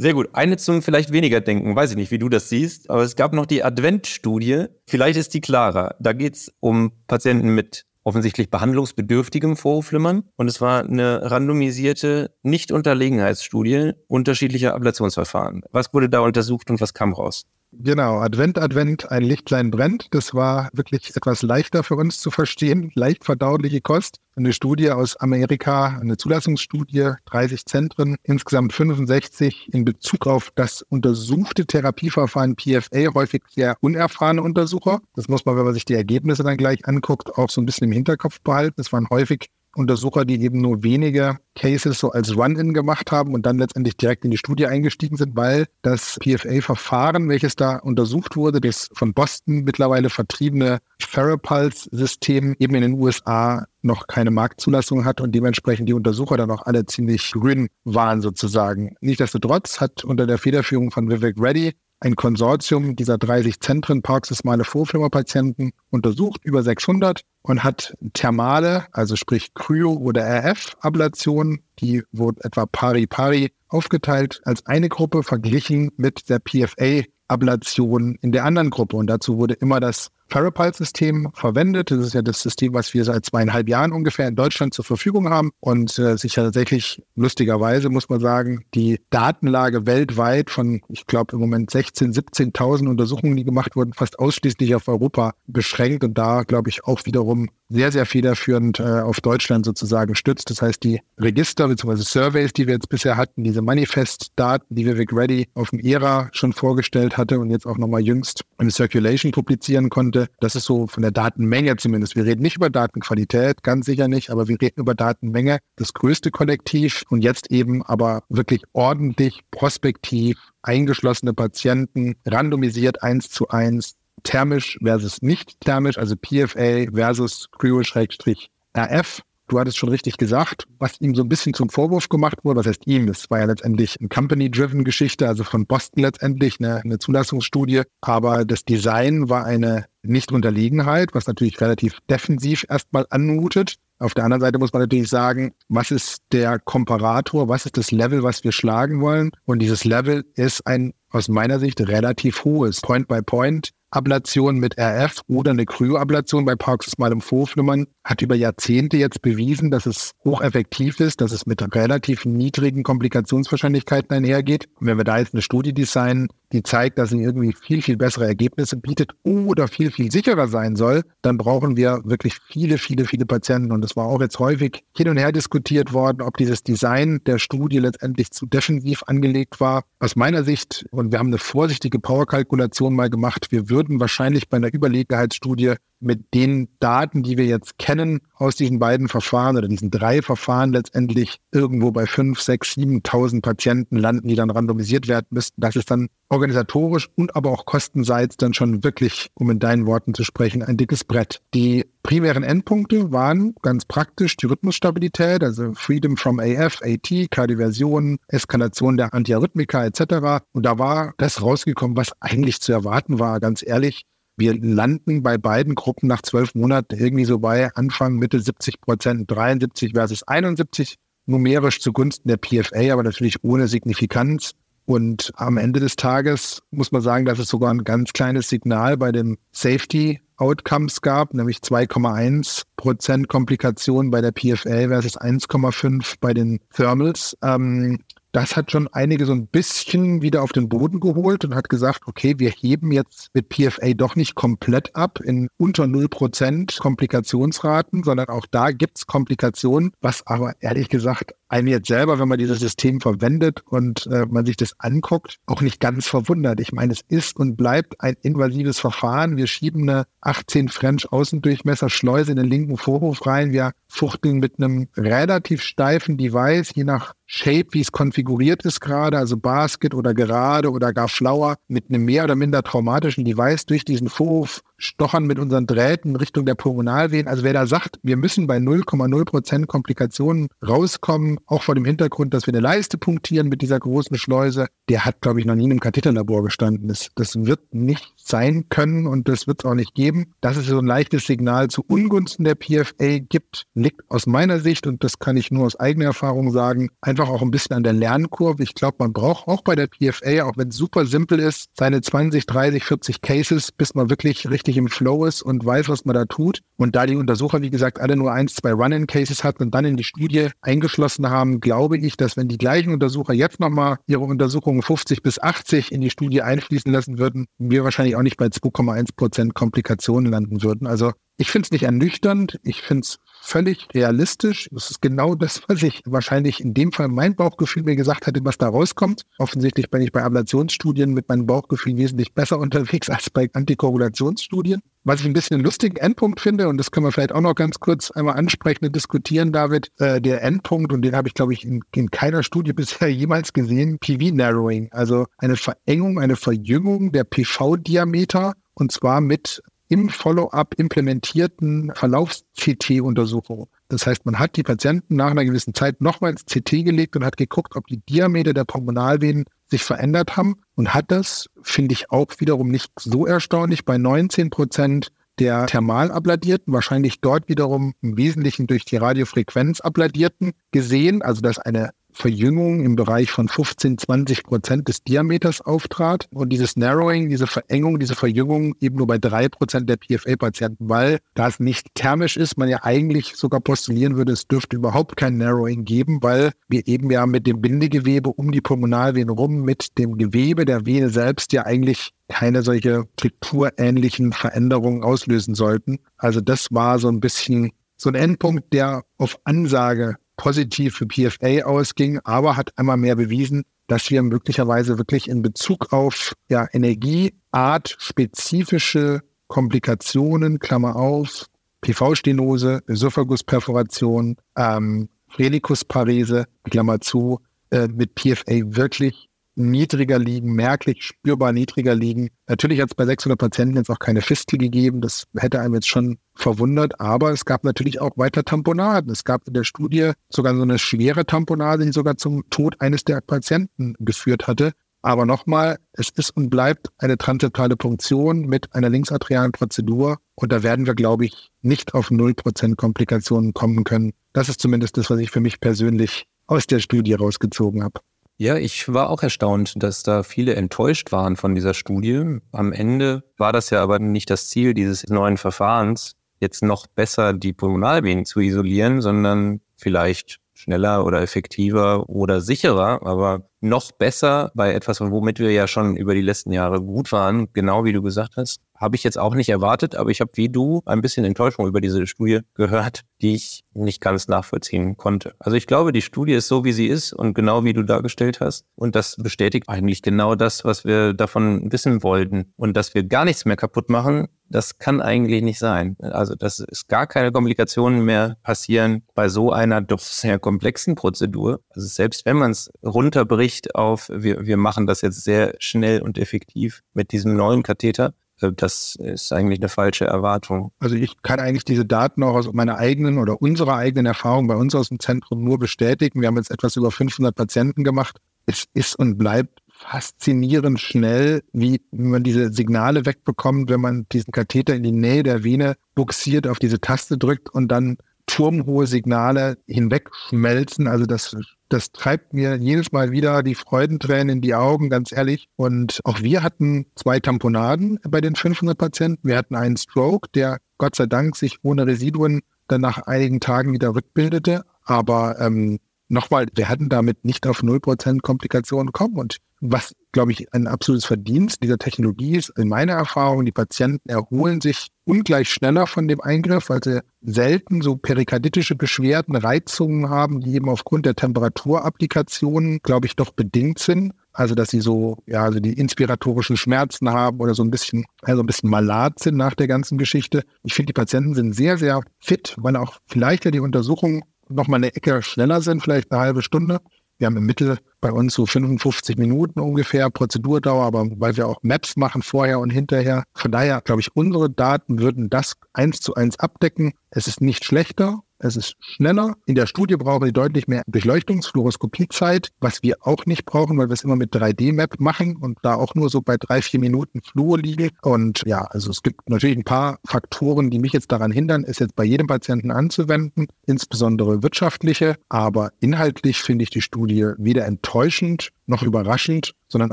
Sehr gut. Eine zum vielleicht weniger denken. Weiß ich nicht, wie du das siehst. Aber es gab noch die Advent-Studie. Vielleicht ist die klarer. Da geht es um Patienten mit offensichtlich behandlungsbedürftigem Vorhofflimmern. Und es war eine randomisierte Nicht-Unterlegenheitsstudie unterschiedlicher Ablationsverfahren. Was wurde da untersucht und was kam raus? Genau, Advent, Advent, ein Lichtlein brennt. Das war wirklich etwas leichter für uns zu verstehen, leicht verdauliche Kost. Eine Studie aus Amerika, eine Zulassungsstudie, 30 Zentren, insgesamt 65 in Bezug auf das untersuchte Therapieverfahren PFA, häufig sehr unerfahrene Untersucher. Das muss man, wenn man sich die Ergebnisse dann gleich anguckt, auch so ein bisschen im Hinterkopf behalten. Das waren häufig Untersucher, die eben nur wenige Cases so als Run-In gemacht haben und dann letztendlich direkt in die Studie eingestiegen sind, weil das PFA-Verfahren, welches da untersucht wurde, das von Boston mittlerweile vertriebene Ferropulse-System eben in den USA noch keine Marktzulassung hat und dementsprechend die Untersucher dann auch alle ziemlich grün waren sozusagen. Nichtsdestotrotz hat unter der Federführung von Vivek Reddy ein Konsortium dieser 30 Zentren paroxysmale Vorflimmerpatienten untersucht, über 600, und hat thermale, also sprich Kryo- oder RF-Ablationen, die wurden etwa pari-pari aufgeteilt, als eine Gruppe verglichen mit der PFA-Ablation in der anderen Gruppe. Und dazu wurde immer das Parapulse-System verwendet. Das ist ja das System, was wir seit zweieinhalb Jahren ungefähr in Deutschland zur Verfügung haben und äh, sich ja tatsächlich lustigerweise, muss man sagen, die Datenlage weltweit von, ich glaube, im Moment 16.000, 17.000 Untersuchungen, die gemacht wurden, fast ausschließlich auf Europa beschränkt und da, glaube ich, auch wiederum sehr, sehr federführend äh, auf Deutschland sozusagen stützt. Das heißt, die Register bzw. Surveys, die wir jetzt bisher hatten, diese Manifest-Daten, die Vivek Reddy auf dem ERA schon vorgestellt hatte und jetzt auch nochmal jüngst im Circulation publizieren konnte, das ist so von der Datenmenge zumindest. Wir reden nicht über Datenqualität, ganz sicher nicht, aber wir reden über Datenmenge, das größte Kollektiv und jetzt eben aber wirklich ordentlich prospektiv eingeschlossene Patienten, randomisiert eins zu eins thermisch versus nicht thermisch, also PFA versus Cryo-RF. Du hattest schon richtig gesagt, was ihm so ein bisschen zum Vorwurf gemacht wurde. Was heißt ihm? Das war ja letztendlich eine Company-driven Geschichte, also von Boston letztendlich eine, eine Zulassungsstudie. Aber das Design war eine Nicht-Unterlegenheit, was natürlich relativ defensiv erstmal anmutet. Auf der anderen Seite muss man natürlich sagen, was ist der Komparator, was ist das Level, was wir schlagen wollen? Und dieses Level ist ein aus meiner Sicht relativ hohes Point-by-Point Ablation mit RF oder eine Kryoablation bei paroxysmalem Vorflimmern hat über Jahrzehnte jetzt bewiesen, dass es hocheffektiv ist, dass es mit relativ niedrigen Komplikationswahrscheinlichkeiten einhergeht. Und wenn wir da jetzt eine Studie designen, die zeigt, dass sie irgendwie viel, viel bessere Ergebnisse bietet oder viel, viel sicherer sein soll, dann brauchen wir wirklich viele, viele, viele Patienten. Und es war auch jetzt häufig hin und her diskutiert worden, ob dieses Design der Studie letztendlich zu defensiv angelegt war. Aus meiner Sicht, und wir haben eine vorsichtige Powerkalkulation mal gemacht, wir würden wahrscheinlich bei einer Überlegenheitsstudie mit den Daten, die wir jetzt kennen aus diesen beiden Verfahren oder diesen drei Verfahren letztendlich irgendwo bei fünf, sechs, 7.000 Patienten landen, die dann randomisiert werden müssten. Das ist dann organisatorisch und aber auch kostenseits dann schon wirklich, um in deinen Worten zu sprechen, ein dickes Brett. Die primären Endpunkte waren ganz praktisch die Rhythmusstabilität, also Freedom from AF, AT, Kardioversion, Eskalation der Antiarrhythmika etc. Und da war das rausgekommen, was eigentlich zu erwarten war, ganz ehrlich. Wir landen bei beiden Gruppen nach zwölf Monaten irgendwie so bei Anfang, Mitte 70 Prozent, 73 versus 71, numerisch zugunsten der PFA, aber natürlich ohne Signifikanz. Und am Ende des Tages muss man sagen, dass es sogar ein ganz kleines Signal bei den Safety Outcomes gab, nämlich 2,1 Prozent Komplikationen bei der PFA versus 1,5 bei den Thermals. Ähm, das hat schon einige so ein bisschen wieder auf den Boden geholt und hat gesagt, okay, wir heben jetzt mit PFA doch nicht komplett ab in unter 0% Komplikationsraten, sondern auch da gibt's Komplikationen, was aber ehrlich gesagt einen jetzt selber, wenn man dieses System verwendet und äh, man sich das anguckt, auch nicht ganz verwundert. Ich meine, es ist und bleibt ein invasives Verfahren. Wir schieben eine 18 French Außendurchmesser Schleuse in den linken Vorhof rein. Wir fuchteln mit einem relativ steifen Device, je nach Shape, wie es konfiguriert ist gerade, also Basket oder gerade oder gar Flower, mit einem mehr oder minder traumatischen Device durch diesen Vorhof stochern mit unseren Drähten Richtung der Pulmonalvenen. Also wer da sagt, wir müssen bei 0,0 Prozent Komplikationen rauskommen, auch vor dem Hintergrund, dass wir eine Leiste punktieren mit dieser großen Schleuse, der hat, glaube ich, noch nie in einem Katheterlabor gestanden. Das, das wird nicht sein können und das wird es auch nicht geben. Dass es so ein leichtes Signal zu Ungunsten der PFA gibt, liegt aus meiner Sicht, und das kann ich nur aus eigener Erfahrung sagen, einfach auch ein bisschen an der Lernkurve. Ich glaube, man braucht auch bei der PFA, auch wenn es super simpel ist, seine 20, 30, 40 Cases, bis man wirklich richtig im Flow ist und weiß, was man da tut. Und da die Untersucher, wie gesagt, alle nur eins, zwei Run-in-Cases hatten und dann in die Studie eingeschlossen haben, glaube ich, dass wenn die gleichen Untersucher jetzt nochmal ihre Untersuchungen 50 bis 80 in die Studie einfließen lassen würden, wir wahrscheinlich auch nicht bei 2,1 Prozent Komplikationen landen würden. Also ich finde es nicht ernüchternd, ich finde es völlig realistisch. Das ist genau das, was ich wahrscheinlich in dem Fall mein Bauchgefühl mir gesagt hatte, was da rauskommt. Offensichtlich bin ich bei Ablationsstudien mit meinem Bauchgefühl wesentlich besser unterwegs als bei Antikoagulationsstudien. Was ich ein bisschen einen lustigen Endpunkt finde, und das können wir vielleicht auch noch ganz kurz einmal ansprechen und diskutieren, David, äh, der Endpunkt, und den habe ich, glaube ich, in, in keiner Studie bisher jemals gesehen, PV-Narrowing, also eine Verengung, eine Verjüngung der PV-Diameter, und zwar mit im Follow-up implementierten Verlaufs-CT-Untersuchungen. Das heißt, man hat die Patienten nach einer gewissen Zeit nochmal ins CT gelegt und hat geguckt, ob die Diameter der Pulmonalvenen sich verändert haben und hat das, finde ich auch wiederum nicht so erstaunlich, bei 19 Prozent der thermal abladierten, wahrscheinlich dort wiederum im Wesentlichen durch die Radiofrequenz abladierten gesehen, also dass eine Verjüngung im Bereich von 15, 20 Prozent des Diameters auftrat und dieses Narrowing, diese Verengung, diese Verjüngung eben nur bei drei Prozent der PFA-Patienten, weil da es nicht thermisch ist, man ja eigentlich sogar postulieren würde, es dürfte überhaupt kein Narrowing geben, weil wir eben ja mit dem Bindegewebe um die Pulmonalvene rum, mit dem Gewebe der Vene selbst ja eigentlich keine solche strukturähnlichen Veränderungen auslösen sollten. Also das war so ein bisschen so ein Endpunkt, der auf Ansage positiv für PFA ausging, aber hat einmal mehr bewiesen, dass wir möglicherweise wirklich in Bezug auf ja, Energieart spezifische Komplikationen, Klammer auf, PV-Stenose, Ösophagusperforation, ähm, Relikusparese, Klammer zu, äh, mit PFA wirklich niedriger liegen, merklich spürbar niedriger liegen. Natürlich hat es bei 600 Patienten jetzt auch keine Fistel gegeben. Das hätte einem jetzt schon verwundert. Aber es gab natürlich auch weiter Tamponaden. Es gab in der Studie sogar so eine schwere Tamponade, die sogar zum Tod eines der Patienten geführt hatte. Aber nochmal, es ist und bleibt eine transseptale Punktion mit einer linksarterialen Prozedur. Und da werden wir, glaube ich, nicht auf 0% Komplikationen kommen können. Das ist zumindest das, was ich für mich persönlich aus der Studie rausgezogen habe. Ja, ich war auch erstaunt, dass da viele enttäuscht waren von dieser Studie. Am Ende war das ja aber nicht das Ziel dieses neuen Verfahrens, jetzt noch besser die Pulmonalvenen zu isolieren, sondern vielleicht schneller oder effektiver oder sicherer, aber noch besser bei etwas, womit wir ja schon über die letzten Jahre gut waren, genau wie du gesagt hast, habe ich jetzt auch nicht erwartet, aber ich habe wie du ein bisschen Enttäuschung über diese Studie gehört, die ich nicht ganz nachvollziehen konnte. Also ich glaube, die Studie ist so, wie sie ist und genau wie du dargestellt hast. Und das bestätigt eigentlich genau das, was wir davon wissen wollten. Und dass wir gar nichts mehr kaputt machen, das kann eigentlich nicht sein. Also, dass es gar keine Komplikationen mehr passieren bei so einer doch sehr komplexen Prozedur. Also selbst wenn man es runterbricht auf, wir, wir machen das jetzt sehr schnell und effektiv mit diesem neuen Katheter, das ist eigentlich eine falsche Erwartung. Also ich kann eigentlich diese Daten auch aus meiner eigenen oder unserer eigenen Erfahrung bei uns aus dem Zentrum nur bestätigen. Wir haben jetzt etwas über 500 Patienten gemacht. Es ist und bleibt faszinierend schnell, wie man diese Signale wegbekommt, wenn man diesen Katheter in die Nähe der Vene buxiert, auf diese Taste drückt und dann turmhohe Signale hinwegschmelzen. Also das, das treibt mir jedes Mal wieder die Freudentränen in die Augen, ganz ehrlich. Und auch wir hatten zwei Tamponaden bei den 500 Patienten. Wir hatten einen Stroke, der Gott sei Dank sich ohne Residuen dann nach einigen Tagen wieder rückbildete. Aber ähm, nochmal, wir hatten damit nicht auf 0% Komplikationen kommen. Und was, glaube ich, ein absolutes Verdienst dieser Technologie ist, in meiner Erfahrung, die Patienten erholen sich ungleich schneller von dem Eingriff, weil sie selten so perikarditische Beschwerden, Reizungen haben, die eben aufgrund der Temperaturapplikationen, glaube ich, doch bedingt sind. Also, dass sie so, ja, also die inspiratorischen Schmerzen haben oder so ein bisschen, also ein bisschen malat sind nach der ganzen Geschichte. Ich finde, die Patienten sind sehr, sehr fit, weil auch vielleicht ja die Untersuchungen noch mal eine Ecke schneller sind, vielleicht eine halbe Stunde. Wir haben im Mittel bei uns so 55 Minuten ungefähr Prozedurdauer, aber weil wir auch Maps machen vorher und hinterher. Von daher glaube ich, unsere Daten würden das eins zu eins abdecken. Es ist nicht schlechter, es ist schneller. In der Studie brauchen wir deutlich mehr Durchleuchtungsfluoroskopiezeit, was wir auch nicht brauchen, weil wir es immer mit 3D-Map machen und da auch nur so bei drei, vier Minuten Fluor liegen. Und ja, also es gibt natürlich ein paar Faktoren, die mich jetzt daran hindern, es jetzt bei jedem Patienten anzuwenden, insbesondere wirtschaftliche. Aber inhaltlich finde ich die Studie weder enttäuschend noch überraschend, sondern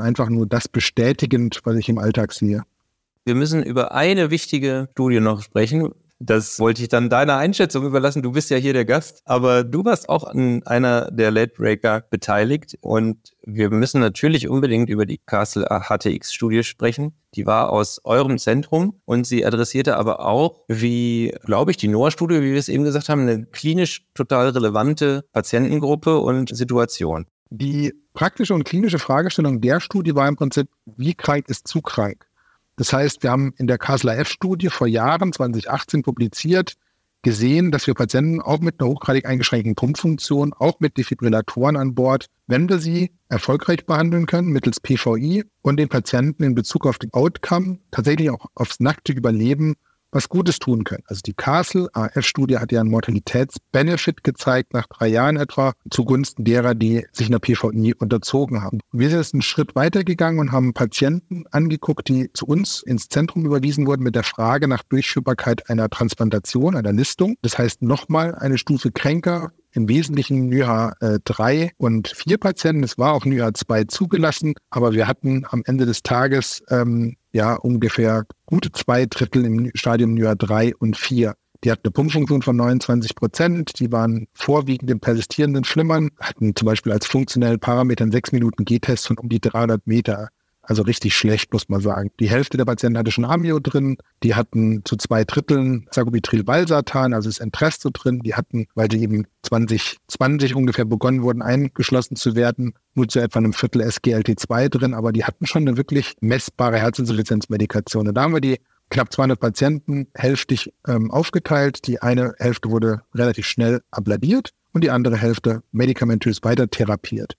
einfach nur das bestätigend, was ich im Alltag sehe. Wir müssen über eine wichtige Studie noch sprechen, das wollte ich dann deiner Einschätzung überlassen. Du bist ja hier der Gast, aber du warst auch an einer der Late Breaker beteiligt und wir müssen natürlich unbedingt über die Castle HTX-Studie sprechen. Die war aus eurem Zentrum und sie adressierte aber auch, wie, glaube ich, die NOAA-Studie, wie wir es eben gesagt haben, eine klinisch total relevante Patientengruppe und Situation. Die praktische und klinische Fragestellung der Studie war im Prinzip, wie krank ist zu krank? Das heißt, wir haben in der Kasseler F-Studie vor Jahren, 2018, publiziert, gesehen, dass wir Patienten auch mit einer hochgradig eingeschränkten Pumpfunktion, auch mit Defibrillatoren an Bord, wenn wir sie erfolgreich behandeln können mittels PVI und den Patienten in Bezug auf den Outcome tatsächlich auch aufs nackte Überleben was Gutes tun können. Also die Castle AF-Studie hat ja einen Mortalitätsbenefit gezeigt nach drei Jahren etwa zugunsten derer, die sich einer PVI unterzogen haben. Wir sind jetzt einen Schritt weitergegangen und haben Patienten angeguckt, die zu uns ins Zentrum überwiesen wurden mit der Frage nach Durchführbarkeit einer Transplantation, einer Listung. Das heißt nochmal eine Stufe kränker, im Wesentlichen NYHA äh, 3 und 4 Patienten. Es war auch NYHA 2 zugelassen, aber wir hatten am Ende des Tages ähm, ja ungefähr gute zwei Drittel im Stadium NYHA 3 und 4. Die hatten eine Pumpfunktion von 29 Prozent. Die waren vorwiegend im persistierenden Schlimmern, hatten zum Beispiel als funktionellen Parameter einen 6 Minuten G-Test von um die 300 Meter. Also richtig schlecht, muss man sagen. Die Hälfte der Patienten hatte schon Amio drin. Die hatten zu zwei Dritteln Sacubitril-Valsartan, also das Entresto drin. Die hatten, weil die eben 2020 ungefähr begonnen wurden, eingeschlossen zu werden, nur zu etwa einem Viertel SGLT2 drin. Aber die hatten schon eine wirklich messbare Herzinsuffizienzmedikation. Und da haben wir die knapp 200 Patienten hälftig ähm, aufgeteilt. Die eine Hälfte wurde relativ schnell abladiert und die andere Hälfte medikamentös weiter therapiert.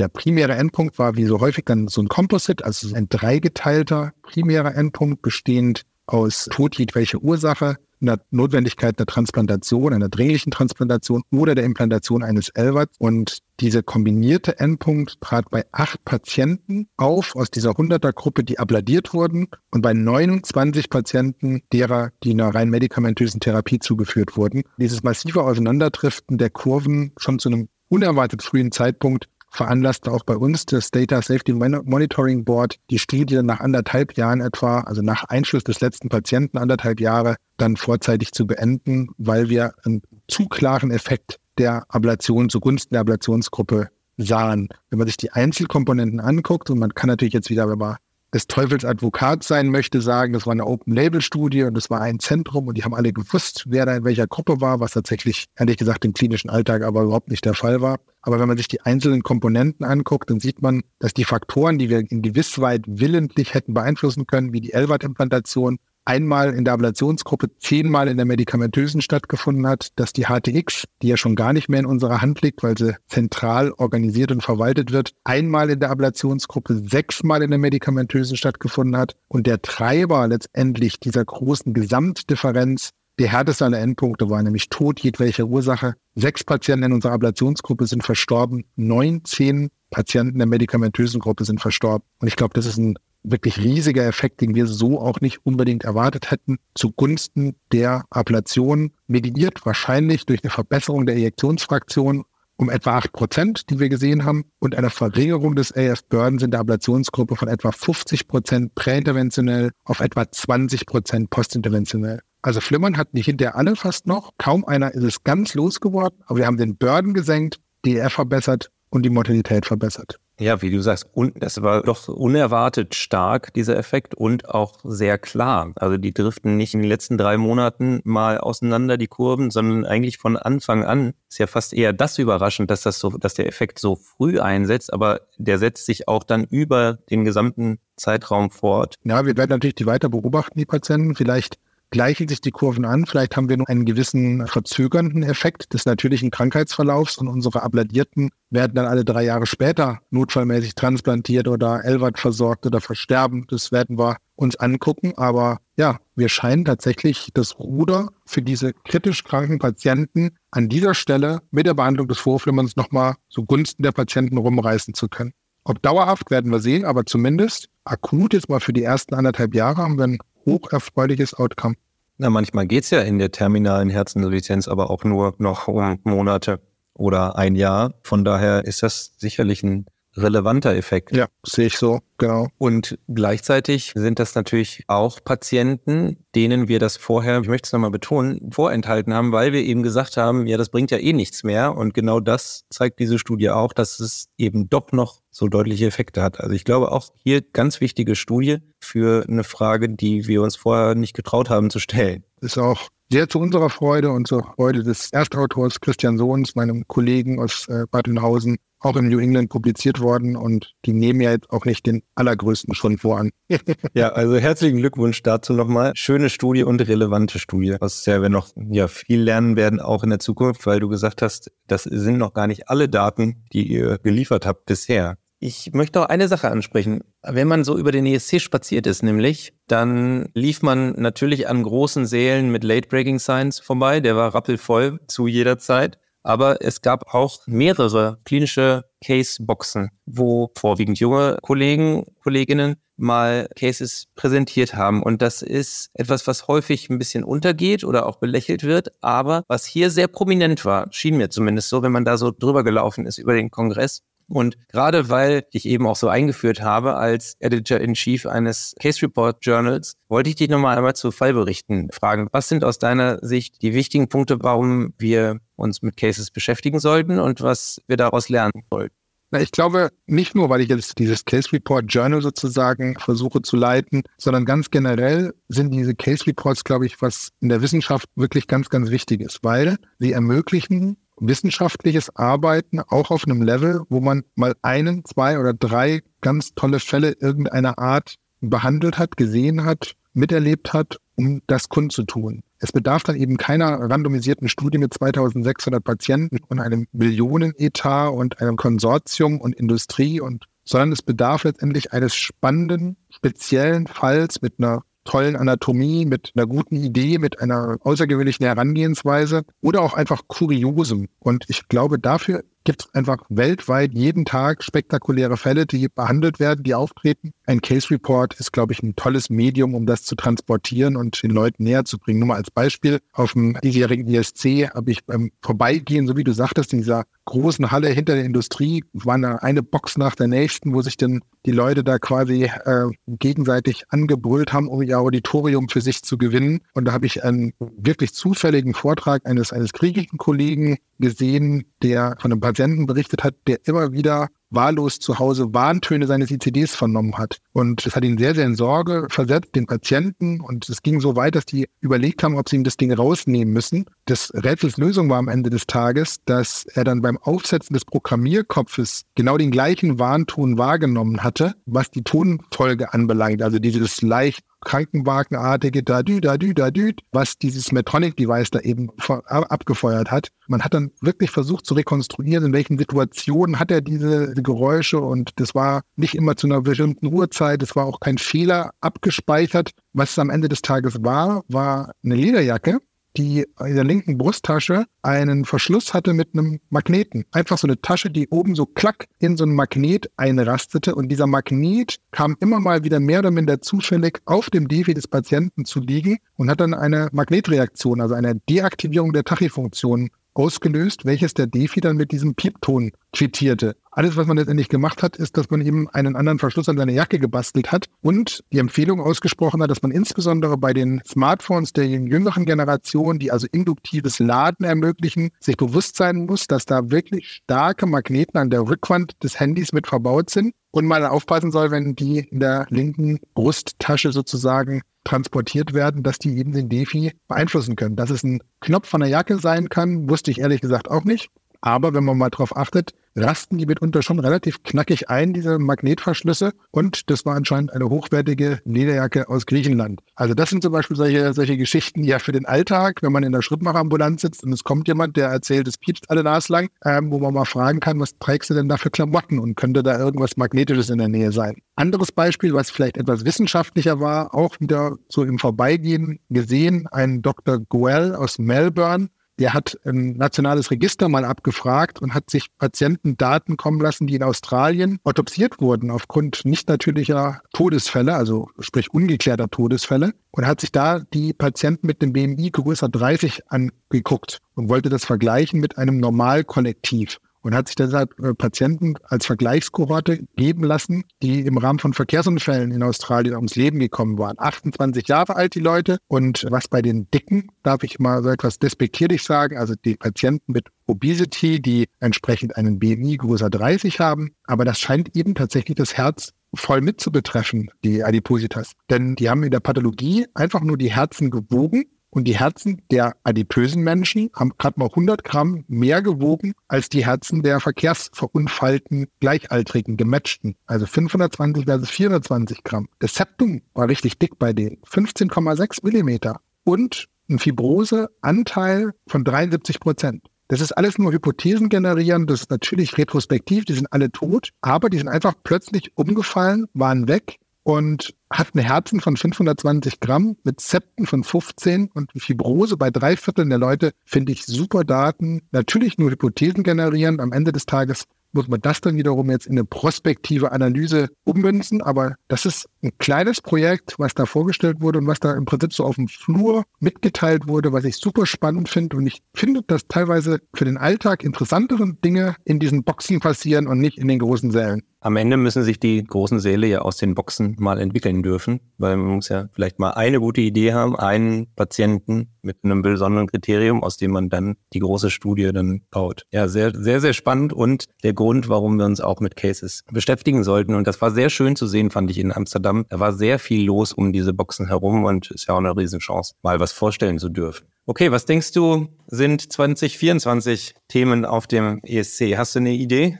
Der primäre Endpunkt war wie so häufig dann so ein Composite, also ein dreigeteilter primärer Endpunkt, bestehend aus Tod jedwelcher Ursache, einer Notwendigkeit der Transplantation, einer dringlichen Transplantation oder der Implantation eines Elverts. Und diese kombinierte Endpunkt trat bei acht Patienten auf aus dieser 100er-Gruppe, die abladiert wurden und bei 29 Patienten derer, die einer rein medikamentösen Therapie zugeführt wurden. Dieses massive Auseinanderdriften der Kurven schon zu einem unerwartet frühen Zeitpunkt veranlasste auch bei uns das Data Safety Monitoring Board die Studie nach anderthalb Jahren etwa, also nach Einschluss des letzten Patienten anderthalb Jahre, dann vorzeitig zu beenden, weil wir einen zu klaren Effekt der Ablation zugunsten der Ablationsgruppe sahen. Wenn man sich die Einzelkomponenten anguckt, und man kann natürlich jetzt wieder, wenn man des Teufels Advokat sein möchte, sagen, das war eine Open-Label-Studie und das war ein Zentrum und die haben alle gewusst, wer da in welcher Gruppe war, was tatsächlich, ehrlich gesagt, im klinischen Alltag aber überhaupt nicht der Fall war. Aber wenn man sich die einzelnen Komponenten anguckt, dann sieht man, dass die Faktoren, die wir in gewiss weit willentlich hätten beeinflussen können, wie die LVAT-Implantation, einmal in der Ablationsgruppe, zehnmal in der medikamentösen stattgefunden hat, dass die HTX, die ja schon gar nicht mehr in unserer Hand liegt, weil sie zentral organisiert und verwaltet wird, einmal in der Ablationsgruppe, sechsmal in der medikamentösen stattgefunden hat und der Treiber letztendlich dieser großen Gesamtdifferenz der härteste aller Endpunkte war nämlich Tod jedwelcher Ursache. Sechs Patienten in unserer Ablationsgruppe sind verstorben, 19 Patienten der medikamentösen Gruppe sind verstorben. Und ich glaube, das ist ein wirklich riesiger Effekt, den wir so auch nicht unbedingt erwartet hätten, zugunsten der Ablation, mediiert wahrscheinlich durch eine Verbesserung der Ejektionsfraktion um etwa acht Prozent, die wir gesehen haben, und einer Verringerung des AF-Burdens in der Ablationsgruppe von etwa 50 Prozent präinterventionell auf etwa 20 Prozent postinterventionell. Also Flimmern hatten die hinterher alle fast noch. Kaum einer ist es ganz losgeworden, aber wir haben den Burden gesenkt, DER verbessert und die Mortalität verbessert. Ja, wie du sagst, und das war doch unerwartet stark, dieser Effekt, und auch sehr klar. Also die driften nicht in den letzten drei Monaten mal auseinander, die Kurven, sondern eigentlich von Anfang an. Ist ja fast eher das überraschend, dass das so, dass der Effekt so früh einsetzt, aber der setzt sich auch dann über den gesamten Zeitraum fort. Ja, wir werden natürlich die weiter beobachten, die Patienten. Vielleicht gleichen sich die Kurven an. Vielleicht haben wir nur einen gewissen verzögernden Effekt des natürlichen Krankheitsverlaufs und unsere Abladierten werden dann alle drei Jahre später notfallmäßig transplantiert oder LVAD versorgt oder versterben. Das werden wir uns angucken. Aber ja, wir scheinen tatsächlich das Ruder für diese kritisch kranken Patienten an dieser Stelle mit der Behandlung des Vorflimmerns nochmal zugunsten der Patienten rumreißen zu können. Ob dauerhaft werden wir sehen, aber zumindest akut jetzt mal für die ersten anderthalb Jahre haben wir ein hocherfreuliches Outcome. Na, manchmal geht es ja in der terminalen Herzinsuffizienz aber auch nur noch um Monate oder ein Jahr. Von daher ist das sicherlich ein relevanter Effekt. Ja, sehe ich so, genau. Und gleichzeitig sind das natürlich auch Patienten, denen wir das vorher, ich möchte es nochmal betonen, vorenthalten haben, weil wir eben gesagt haben, ja, das bringt ja eh nichts mehr. Und genau das zeigt diese Studie auch, dass es eben doch noch so deutliche Effekte hat. Also ich glaube auch hier ganz wichtige Studie für eine Frage, die wir uns vorher nicht getraut haben zu stellen. Ist auch sehr zu unserer Freude und zur Freude des Erstautors Christian Sohns, meinem Kollegen aus äh, Bad Oeynhausen, auch im New England publiziert worden und die nehmen ja jetzt auch nicht den allergrößten Schritt voran. ja, also herzlichen Glückwunsch dazu nochmal. Schöne Studie und relevante Studie, aus der wir noch ja, viel lernen werden, auch in der Zukunft, weil du gesagt hast, das sind noch gar nicht alle Daten, die ihr geliefert habt bisher. Ich möchte auch eine Sache ansprechen. Wenn man so über den ESC spaziert ist, nämlich, dann lief man natürlich an großen Sälen mit Late Breaking Science vorbei. Der war rappelvoll zu jeder Zeit. Aber es gab auch mehrere klinische Case-Boxen, wo vorwiegend junge Kollegen, Kolleginnen mal Cases präsentiert haben. Und das ist etwas, was häufig ein bisschen untergeht oder auch belächelt wird. Aber was hier sehr prominent war, schien mir zumindest so, wenn man da so drüber gelaufen ist über den Kongress, und gerade weil ich eben auch so eingeführt habe als Editor-in-Chief eines Case Report Journals, wollte ich dich nochmal einmal zu Fallberichten fragen. Was sind aus deiner Sicht die wichtigen Punkte, warum wir uns mit Cases beschäftigen sollten und was wir daraus lernen sollten? Na, ich glaube, nicht nur, weil ich jetzt dieses Case Report Journal sozusagen versuche zu leiten, sondern ganz generell sind diese Case Reports, glaube ich, was in der Wissenschaft wirklich ganz, ganz wichtig ist, weil sie ermöglichen wissenschaftliches Arbeiten auch auf einem Level, wo man mal einen, zwei oder drei ganz tolle Fälle irgendeiner Art behandelt hat, gesehen hat, miterlebt hat, um das kundzutun. Es bedarf dann eben keiner randomisierten Studie mit 2600 Patienten und einem Millionenetat und einem Konsortium und Industrie und sondern es bedarf letztendlich eines spannenden, speziellen Falls mit einer tollen Anatomie, mit einer guten Idee, mit einer außergewöhnlichen Herangehensweise oder auch einfach Kuriosem. Und ich glaube, dafür gibt es einfach weltweit jeden Tag spektakuläre Fälle, die behandelt werden, die auftreten. Ein Case Report ist, glaube ich, ein tolles Medium, um das zu transportieren und den Leuten näher zu bringen. Nur mal als Beispiel, auf dem diesjährigen ISC habe ich beim Vorbeigehen, so wie du sagtest, in dieser großen Halle hinter der Industrie, war eine Box nach der nächsten, wo sich dann die Leute da quasi äh, gegenseitig angebrüllt haben, um ihr Auditorium für sich zu gewinnen. Und da habe ich einen wirklich zufälligen Vortrag eines, eines griechischen Kollegen gesehen, der von einem Patienten berichtet hat, der immer wieder wahllos zu Hause Warntöne seines ICDs vernommen hat. Und das hat ihn sehr, sehr in Sorge versetzt, den Patienten. Und es ging so weit, dass die überlegt haben, ob sie ihm das Ding rausnehmen müssen. Das Rätsels Lösung war am Ende des Tages, dass er dann beim Aufsetzen des Programmierkopfes genau den gleichen Warnton wahrgenommen hatte, was die Tonfolge anbelangt. Also dieses leicht Krankenwagenartige Dadü, Dadü, Dadü, was dieses Medtronic-Device da eben abgefeuert hat. Man hat dann wirklich versucht zu rekonstruieren, in welchen Situationen hat er diese Geräusche und das war nicht immer zu einer bestimmten Uhrzeit, es war auch kein Fehler abgespeichert. Was es am Ende des Tages war, war eine Lederjacke, die in der linken Brusttasche einen Verschluss hatte mit einem Magneten. Einfach so eine Tasche, die oben so klack in so ein Magnet einrastete. Und dieser Magnet kam immer mal wieder mehr oder minder zufällig auf dem Defi des Patienten zu liegen und hat dann eine Magnetreaktion, also eine Deaktivierung der Tachyfunktion ausgelöst, welches der Defi dann mit diesem Piepton quittierte. Alles, was man letztendlich gemacht hat, ist, dass man eben einen anderen Verschluss an seine Jacke gebastelt hat und die Empfehlung ausgesprochen hat, dass man insbesondere bei den Smartphones der jüngeren Generation, die also induktives Laden ermöglichen, sich bewusst sein muss, dass da wirklich starke Magneten an der Rückwand des Handys mit verbaut sind und man aufpassen soll, wenn die in der linken Brusttasche sozusagen transportiert werden, dass die eben den Defi beeinflussen können. Dass es ein Knopf von der Jacke sein kann, wusste ich ehrlich gesagt auch nicht. Aber wenn man mal drauf achtet, rasten die mitunter schon relativ knackig ein, diese Magnetverschlüsse. Und das war anscheinend eine hochwertige Lederjacke aus Griechenland. Also das sind zum Beispiel solche, solche Geschichten ja für den Alltag, wenn man in der Schrittmacherambulanz sitzt und es kommt jemand, der erzählt, es piepst alle naslang, ähm, wo man mal fragen kann, was trägst du denn da für Klamotten und könnte da irgendwas Magnetisches in der Nähe sein. Anderes Beispiel, was vielleicht etwas wissenschaftlicher war, auch wieder so im Vorbeigehen gesehen, ein Dr. Goel aus Melbourne, der hat ein nationales Register mal abgefragt und hat sich Patientendaten kommen lassen, die in Australien autopsiert wurden aufgrund nicht natürlicher Todesfälle, also sprich ungeklärter Todesfälle, und hat sich da die Patienten mit dem BMI größer 30 angeguckt und wollte das vergleichen mit einem Normalkollektiv und hat sich deshalb äh, Patienten als Vergleichskohorte geben lassen, die im Rahmen von Verkehrsunfällen in Australien ums Leben gekommen waren. 28 Jahre alt die Leute und was bei den Dicken, darf ich mal so etwas despektierlich sagen, also die Patienten mit Obesity, die entsprechend einen BMI größer 30 haben, aber das scheint eben tatsächlich das Herz voll mit zu betreffen, die Adipositas. Denn die haben in der Pathologie einfach nur die Herzen gewogen und die Herzen der adipösen Menschen haben gerade mal 100 Gramm mehr gewogen als die Herzen der verkehrsverunfallten, gleichaltrigen, gematchten. Also 520 versus 420 Gramm. Das Septum war richtig dick bei denen. 15,6 Millimeter. Und ein Fibroseanteil von 73 Prozent. Das ist alles nur Hypothesen generieren. Das ist natürlich retrospektiv. Die sind alle tot. Aber die sind einfach plötzlich umgefallen, waren weg und hat eine Herzen von 520 Gramm mit Septen von 15 und Fibrose bei drei Vierteln der Leute finde ich super Daten. Natürlich nur Hypothesen generieren. Am Ende des Tages muss man das dann wiederum jetzt in eine prospektive Analyse ummünzen. Aber das ist ein kleines Projekt, was da vorgestellt wurde und was da im Prinzip so auf dem Flur mitgeteilt wurde, was ich super spannend finde. Und ich finde, dass teilweise für den Alltag interessanteren Dinge in diesen Boxen passieren und nicht in den großen Sälen. Am Ende müssen sich die großen Säle ja aus den Boxen mal entwickeln dürfen, weil man muss ja vielleicht mal eine gute Idee haben, einen Patienten mit einem besonderen Kriterium, aus dem man dann die große Studie dann baut. Ja, sehr, sehr, sehr spannend und der Grund, warum wir uns auch mit Cases beschäftigen sollten. Und das war sehr schön zu sehen, fand ich in Amsterdam. Da war sehr viel los um diese Boxen herum und ist ja auch eine Riesenchance, mal was vorstellen zu dürfen. Okay, was denkst du, sind 2024 Themen auf dem ESC? Hast du eine Idee?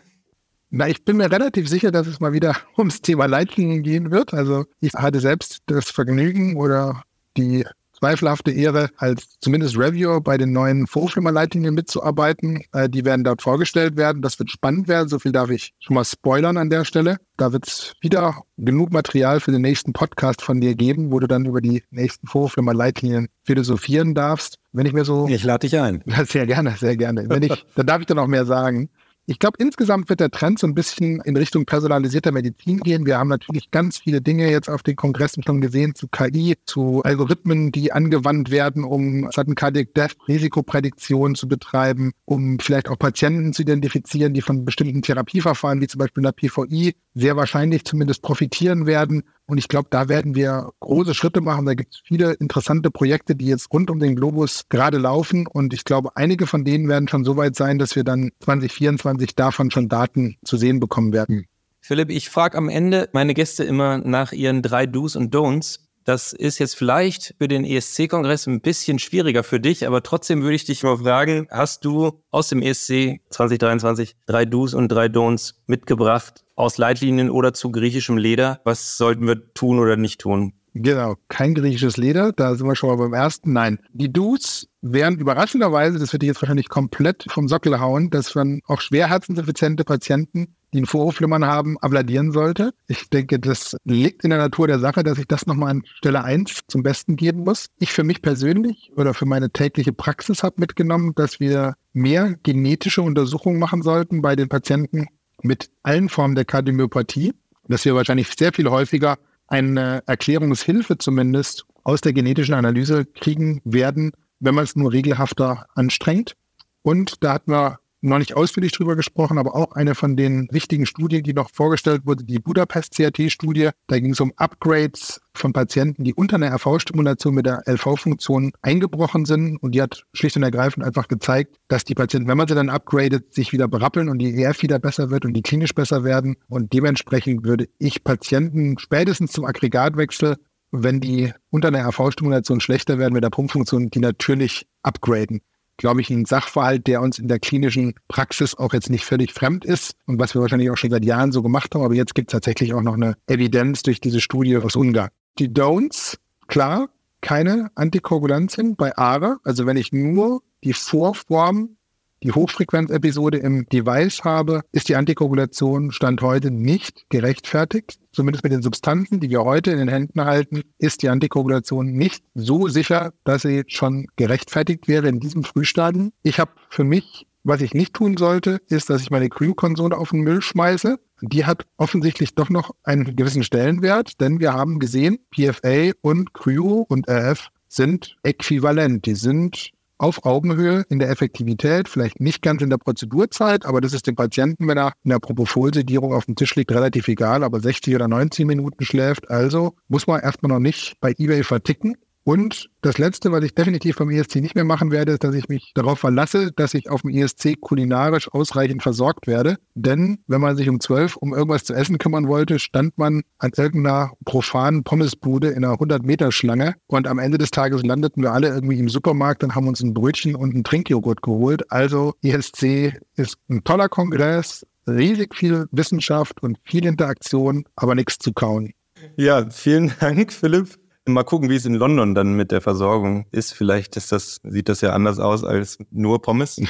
Na, ich bin mir relativ sicher, dass es mal wieder ums Thema Leitlinien gehen wird. Also ich hatte selbst das Vergnügen oder die zweifelhafte Ehre, als zumindest Reviewer bei den neuen Vorfilmerleitlinien mitzuarbeiten. Äh, die werden dort vorgestellt werden. Das wird spannend werden. So viel darf ich schon mal spoilern an der Stelle. Da wird es wieder genug Material für den nächsten Podcast von dir geben, wo du dann über die nächsten Vorfilmerleitlinien philosophieren darfst. Wenn ich mir so. Ich lade dich ein. Ja, sehr gerne, sehr gerne. Wenn ich, dann darf ich dann auch mehr sagen. Ich glaube, insgesamt wird der Trend so ein bisschen in Richtung personalisierter Medizin gehen. Wir haben natürlich ganz viele Dinge jetzt auf den Kongressen schon gesehen zu KI, zu Algorithmen, die angewandt werden, um Sudden Cardiac Death Risikoprädiktion zu betreiben, um vielleicht auch Patienten zu identifizieren, die von bestimmten Therapieverfahren, wie zum Beispiel der PVI, sehr wahrscheinlich zumindest profitieren werden. Und ich glaube, da werden wir große Schritte machen. Da gibt es viele interessante Projekte, die jetzt rund um den Globus gerade laufen. Und ich glaube, einige von denen werden schon so weit sein, dass wir dann 2024 davon schon Daten zu sehen bekommen werden. Philipp, ich frage am Ende meine Gäste immer nach ihren drei Do's und Don'ts. Das ist jetzt vielleicht für den ESC-Kongress ein bisschen schwieriger für dich, aber trotzdem würde ich dich mal fragen, hast du aus dem ESC 2023 drei Do's und drei Don'ts mitgebracht aus Leitlinien oder zu griechischem Leder? Was sollten wir tun oder nicht tun? Genau, kein griechisches Leder, da sind wir schon mal beim ersten. Nein, die Do's wären überraschenderweise, das würde ich jetzt wahrscheinlich komplett vom Sockel hauen, dass man auch schwerherzensineffiziente Patienten die ein Vorhofflimmern haben, abladieren sollte. Ich denke, das liegt in der Natur der Sache, dass ich das nochmal an Stelle eins zum Besten geben muss. Ich für mich persönlich oder für meine tägliche Praxis habe mitgenommen, dass wir mehr genetische Untersuchungen machen sollten bei den Patienten mit allen Formen der Kardiomyopathie, dass wir wahrscheinlich sehr viel häufiger eine Erklärungshilfe zumindest aus der genetischen Analyse kriegen werden, wenn man es nur regelhafter anstrengt. Und da hatten wir noch nicht ausführlich drüber gesprochen, aber auch eine von den wichtigen Studien, die noch vorgestellt wurde, die Budapest-CRT-Studie. Da ging es um Upgrades von Patienten, die unter einer RV-Stimulation mit der LV-Funktion eingebrochen sind. Und die hat schlicht und ergreifend einfach gezeigt, dass die Patienten, wenn man sie dann upgradet, sich wieder berappeln und die EF wieder besser wird und die klinisch besser werden. Und dementsprechend würde ich Patienten spätestens zum Aggregatwechsel wenn die unter einer RV-Stimulation schlechter werden mit der Pumpfunktion, die natürlich upgraden. Glaube ich, ein Sachverhalt, der uns in der klinischen Praxis auch jetzt nicht völlig fremd ist und was wir wahrscheinlich auch schon seit Jahren so gemacht haben. Aber jetzt gibt es tatsächlich auch noch eine Evidenz durch diese Studie aus Ungarn. Die Don'ts, klar, keine Antikoagulantien bei ARA. Also wenn ich nur die Vorform die Hochfrequenzepisode im Device habe, ist die Antikoagulation Stand heute nicht gerechtfertigt. Zumindest mit den Substanzen, die wir heute in den Händen halten, ist die Antikoagulation nicht so sicher, dass sie schon gerechtfertigt wäre in diesem Frühstadium. Ich habe für mich was ich nicht tun sollte, ist, dass ich meine Cryo-Konsole auf den Müll schmeiße. Die hat offensichtlich doch noch einen gewissen Stellenwert, denn wir haben gesehen, PFA und Cryo und RF sind äquivalent. Die sind auf Augenhöhe in der Effektivität, vielleicht nicht ganz in der Prozedurzeit, aber das ist dem Patienten, wenn er in der Propofol-Sedierung auf dem Tisch liegt, relativ egal, aber 60 oder 90 Minuten schläft. Also muss man erstmal noch nicht bei eBay verticken. Und das Letzte, was ich definitiv vom ESC nicht mehr machen werde, ist, dass ich mich darauf verlasse, dass ich auf dem ESC kulinarisch ausreichend versorgt werde. Denn wenn man sich um zwölf um irgendwas zu essen kümmern wollte, stand man an irgendeiner profanen Pommesbude in einer 100-Meter-Schlange. Und am Ende des Tages landeten wir alle irgendwie im Supermarkt und haben uns ein Brötchen und einen Trinkjoghurt geholt. Also ESC ist ein toller Kongress, riesig viel Wissenschaft und viel Interaktion, aber nichts zu kauen. Ja, vielen Dank, Philipp. Mal gucken, wie es in London dann mit der Versorgung ist. Vielleicht ist das, sieht das ja anders aus als nur Pommes.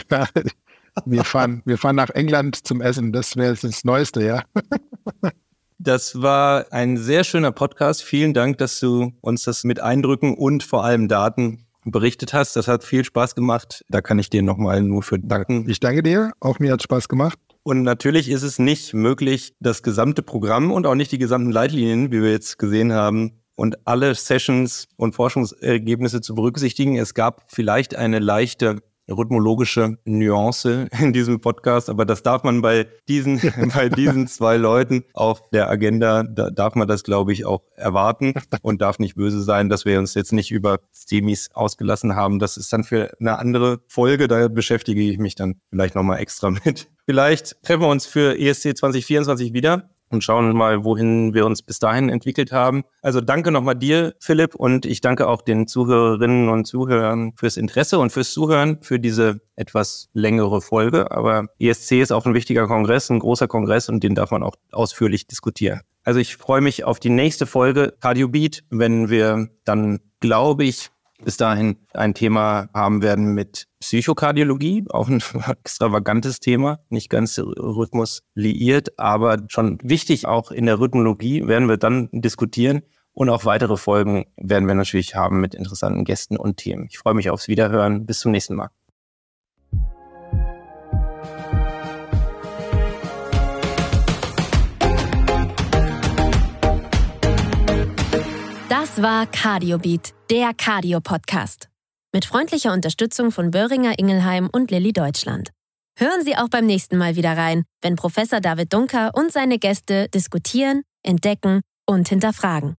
wir fahren, wir fahren nach England zum Essen. Das wäre das Neueste, ja. Das war ein sehr schöner Podcast. Vielen Dank, dass du uns das mit Eindrücken und vor allem Daten berichtet hast. Das hat viel Spaß gemacht. Da kann ich dir nochmal nur für danken. Ich danke dir. Auch mir hat Spaß gemacht. Und natürlich ist es nicht möglich, das gesamte Programm und auch nicht die gesamten Leitlinien, wie wir jetzt gesehen haben, und alle Sessions und Forschungsergebnisse zu berücksichtigen. Es gab vielleicht eine leichte rhythmologische Nuance in diesem Podcast, aber das darf man bei diesen, bei diesen zwei Leuten auf der Agenda, da darf man das, glaube ich, auch erwarten und darf nicht böse sein, dass wir uns jetzt nicht über Stemis ausgelassen haben. Das ist dann für eine andere Folge, da beschäftige ich mich dann vielleicht nochmal extra mit. Vielleicht treffen wir uns für ESC 2024 wieder und schauen mal, wohin wir uns bis dahin entwickelt haben. Also danke nochmal dir, Philipp, und ich danke auch den Zuhörerinnen und Zuhörern fürs Interesse und fürs Zuhören für diese etwas längere Folge. Aber ESC ist auch ein wichtiger Kongress, ein großer Kongress und den darf man auch ausführlich diskutieren. Also ich freue mich auf die nächste Folge Cardio Beat, wenn wir dann, glaube ich, bis dahin ein Thema haben werden mit Psychokardiologie, auch ein extravagantes Thema, nicht ganz Rhythmus liiert, aber schon wichtig auch in der Rhythmologie werden wir dann diskutieren. Und auch weitere Folgen werden wir natürlich haben mit interessanten Gästen und Themen. Ich freue mich aufs Wiederhören. Bis zum nächsten Mal. Das war Cardiobeat, der Cardio-Podcast. Mit freundlicher Unterstützung von Böhringer Ingelheim und Lilly Deutschland. Hören Sie auch beim nächsten Mal wieder rein, wenn Professor David Dunker und seine Gäste diskutieren, entdecken und hinterfragen.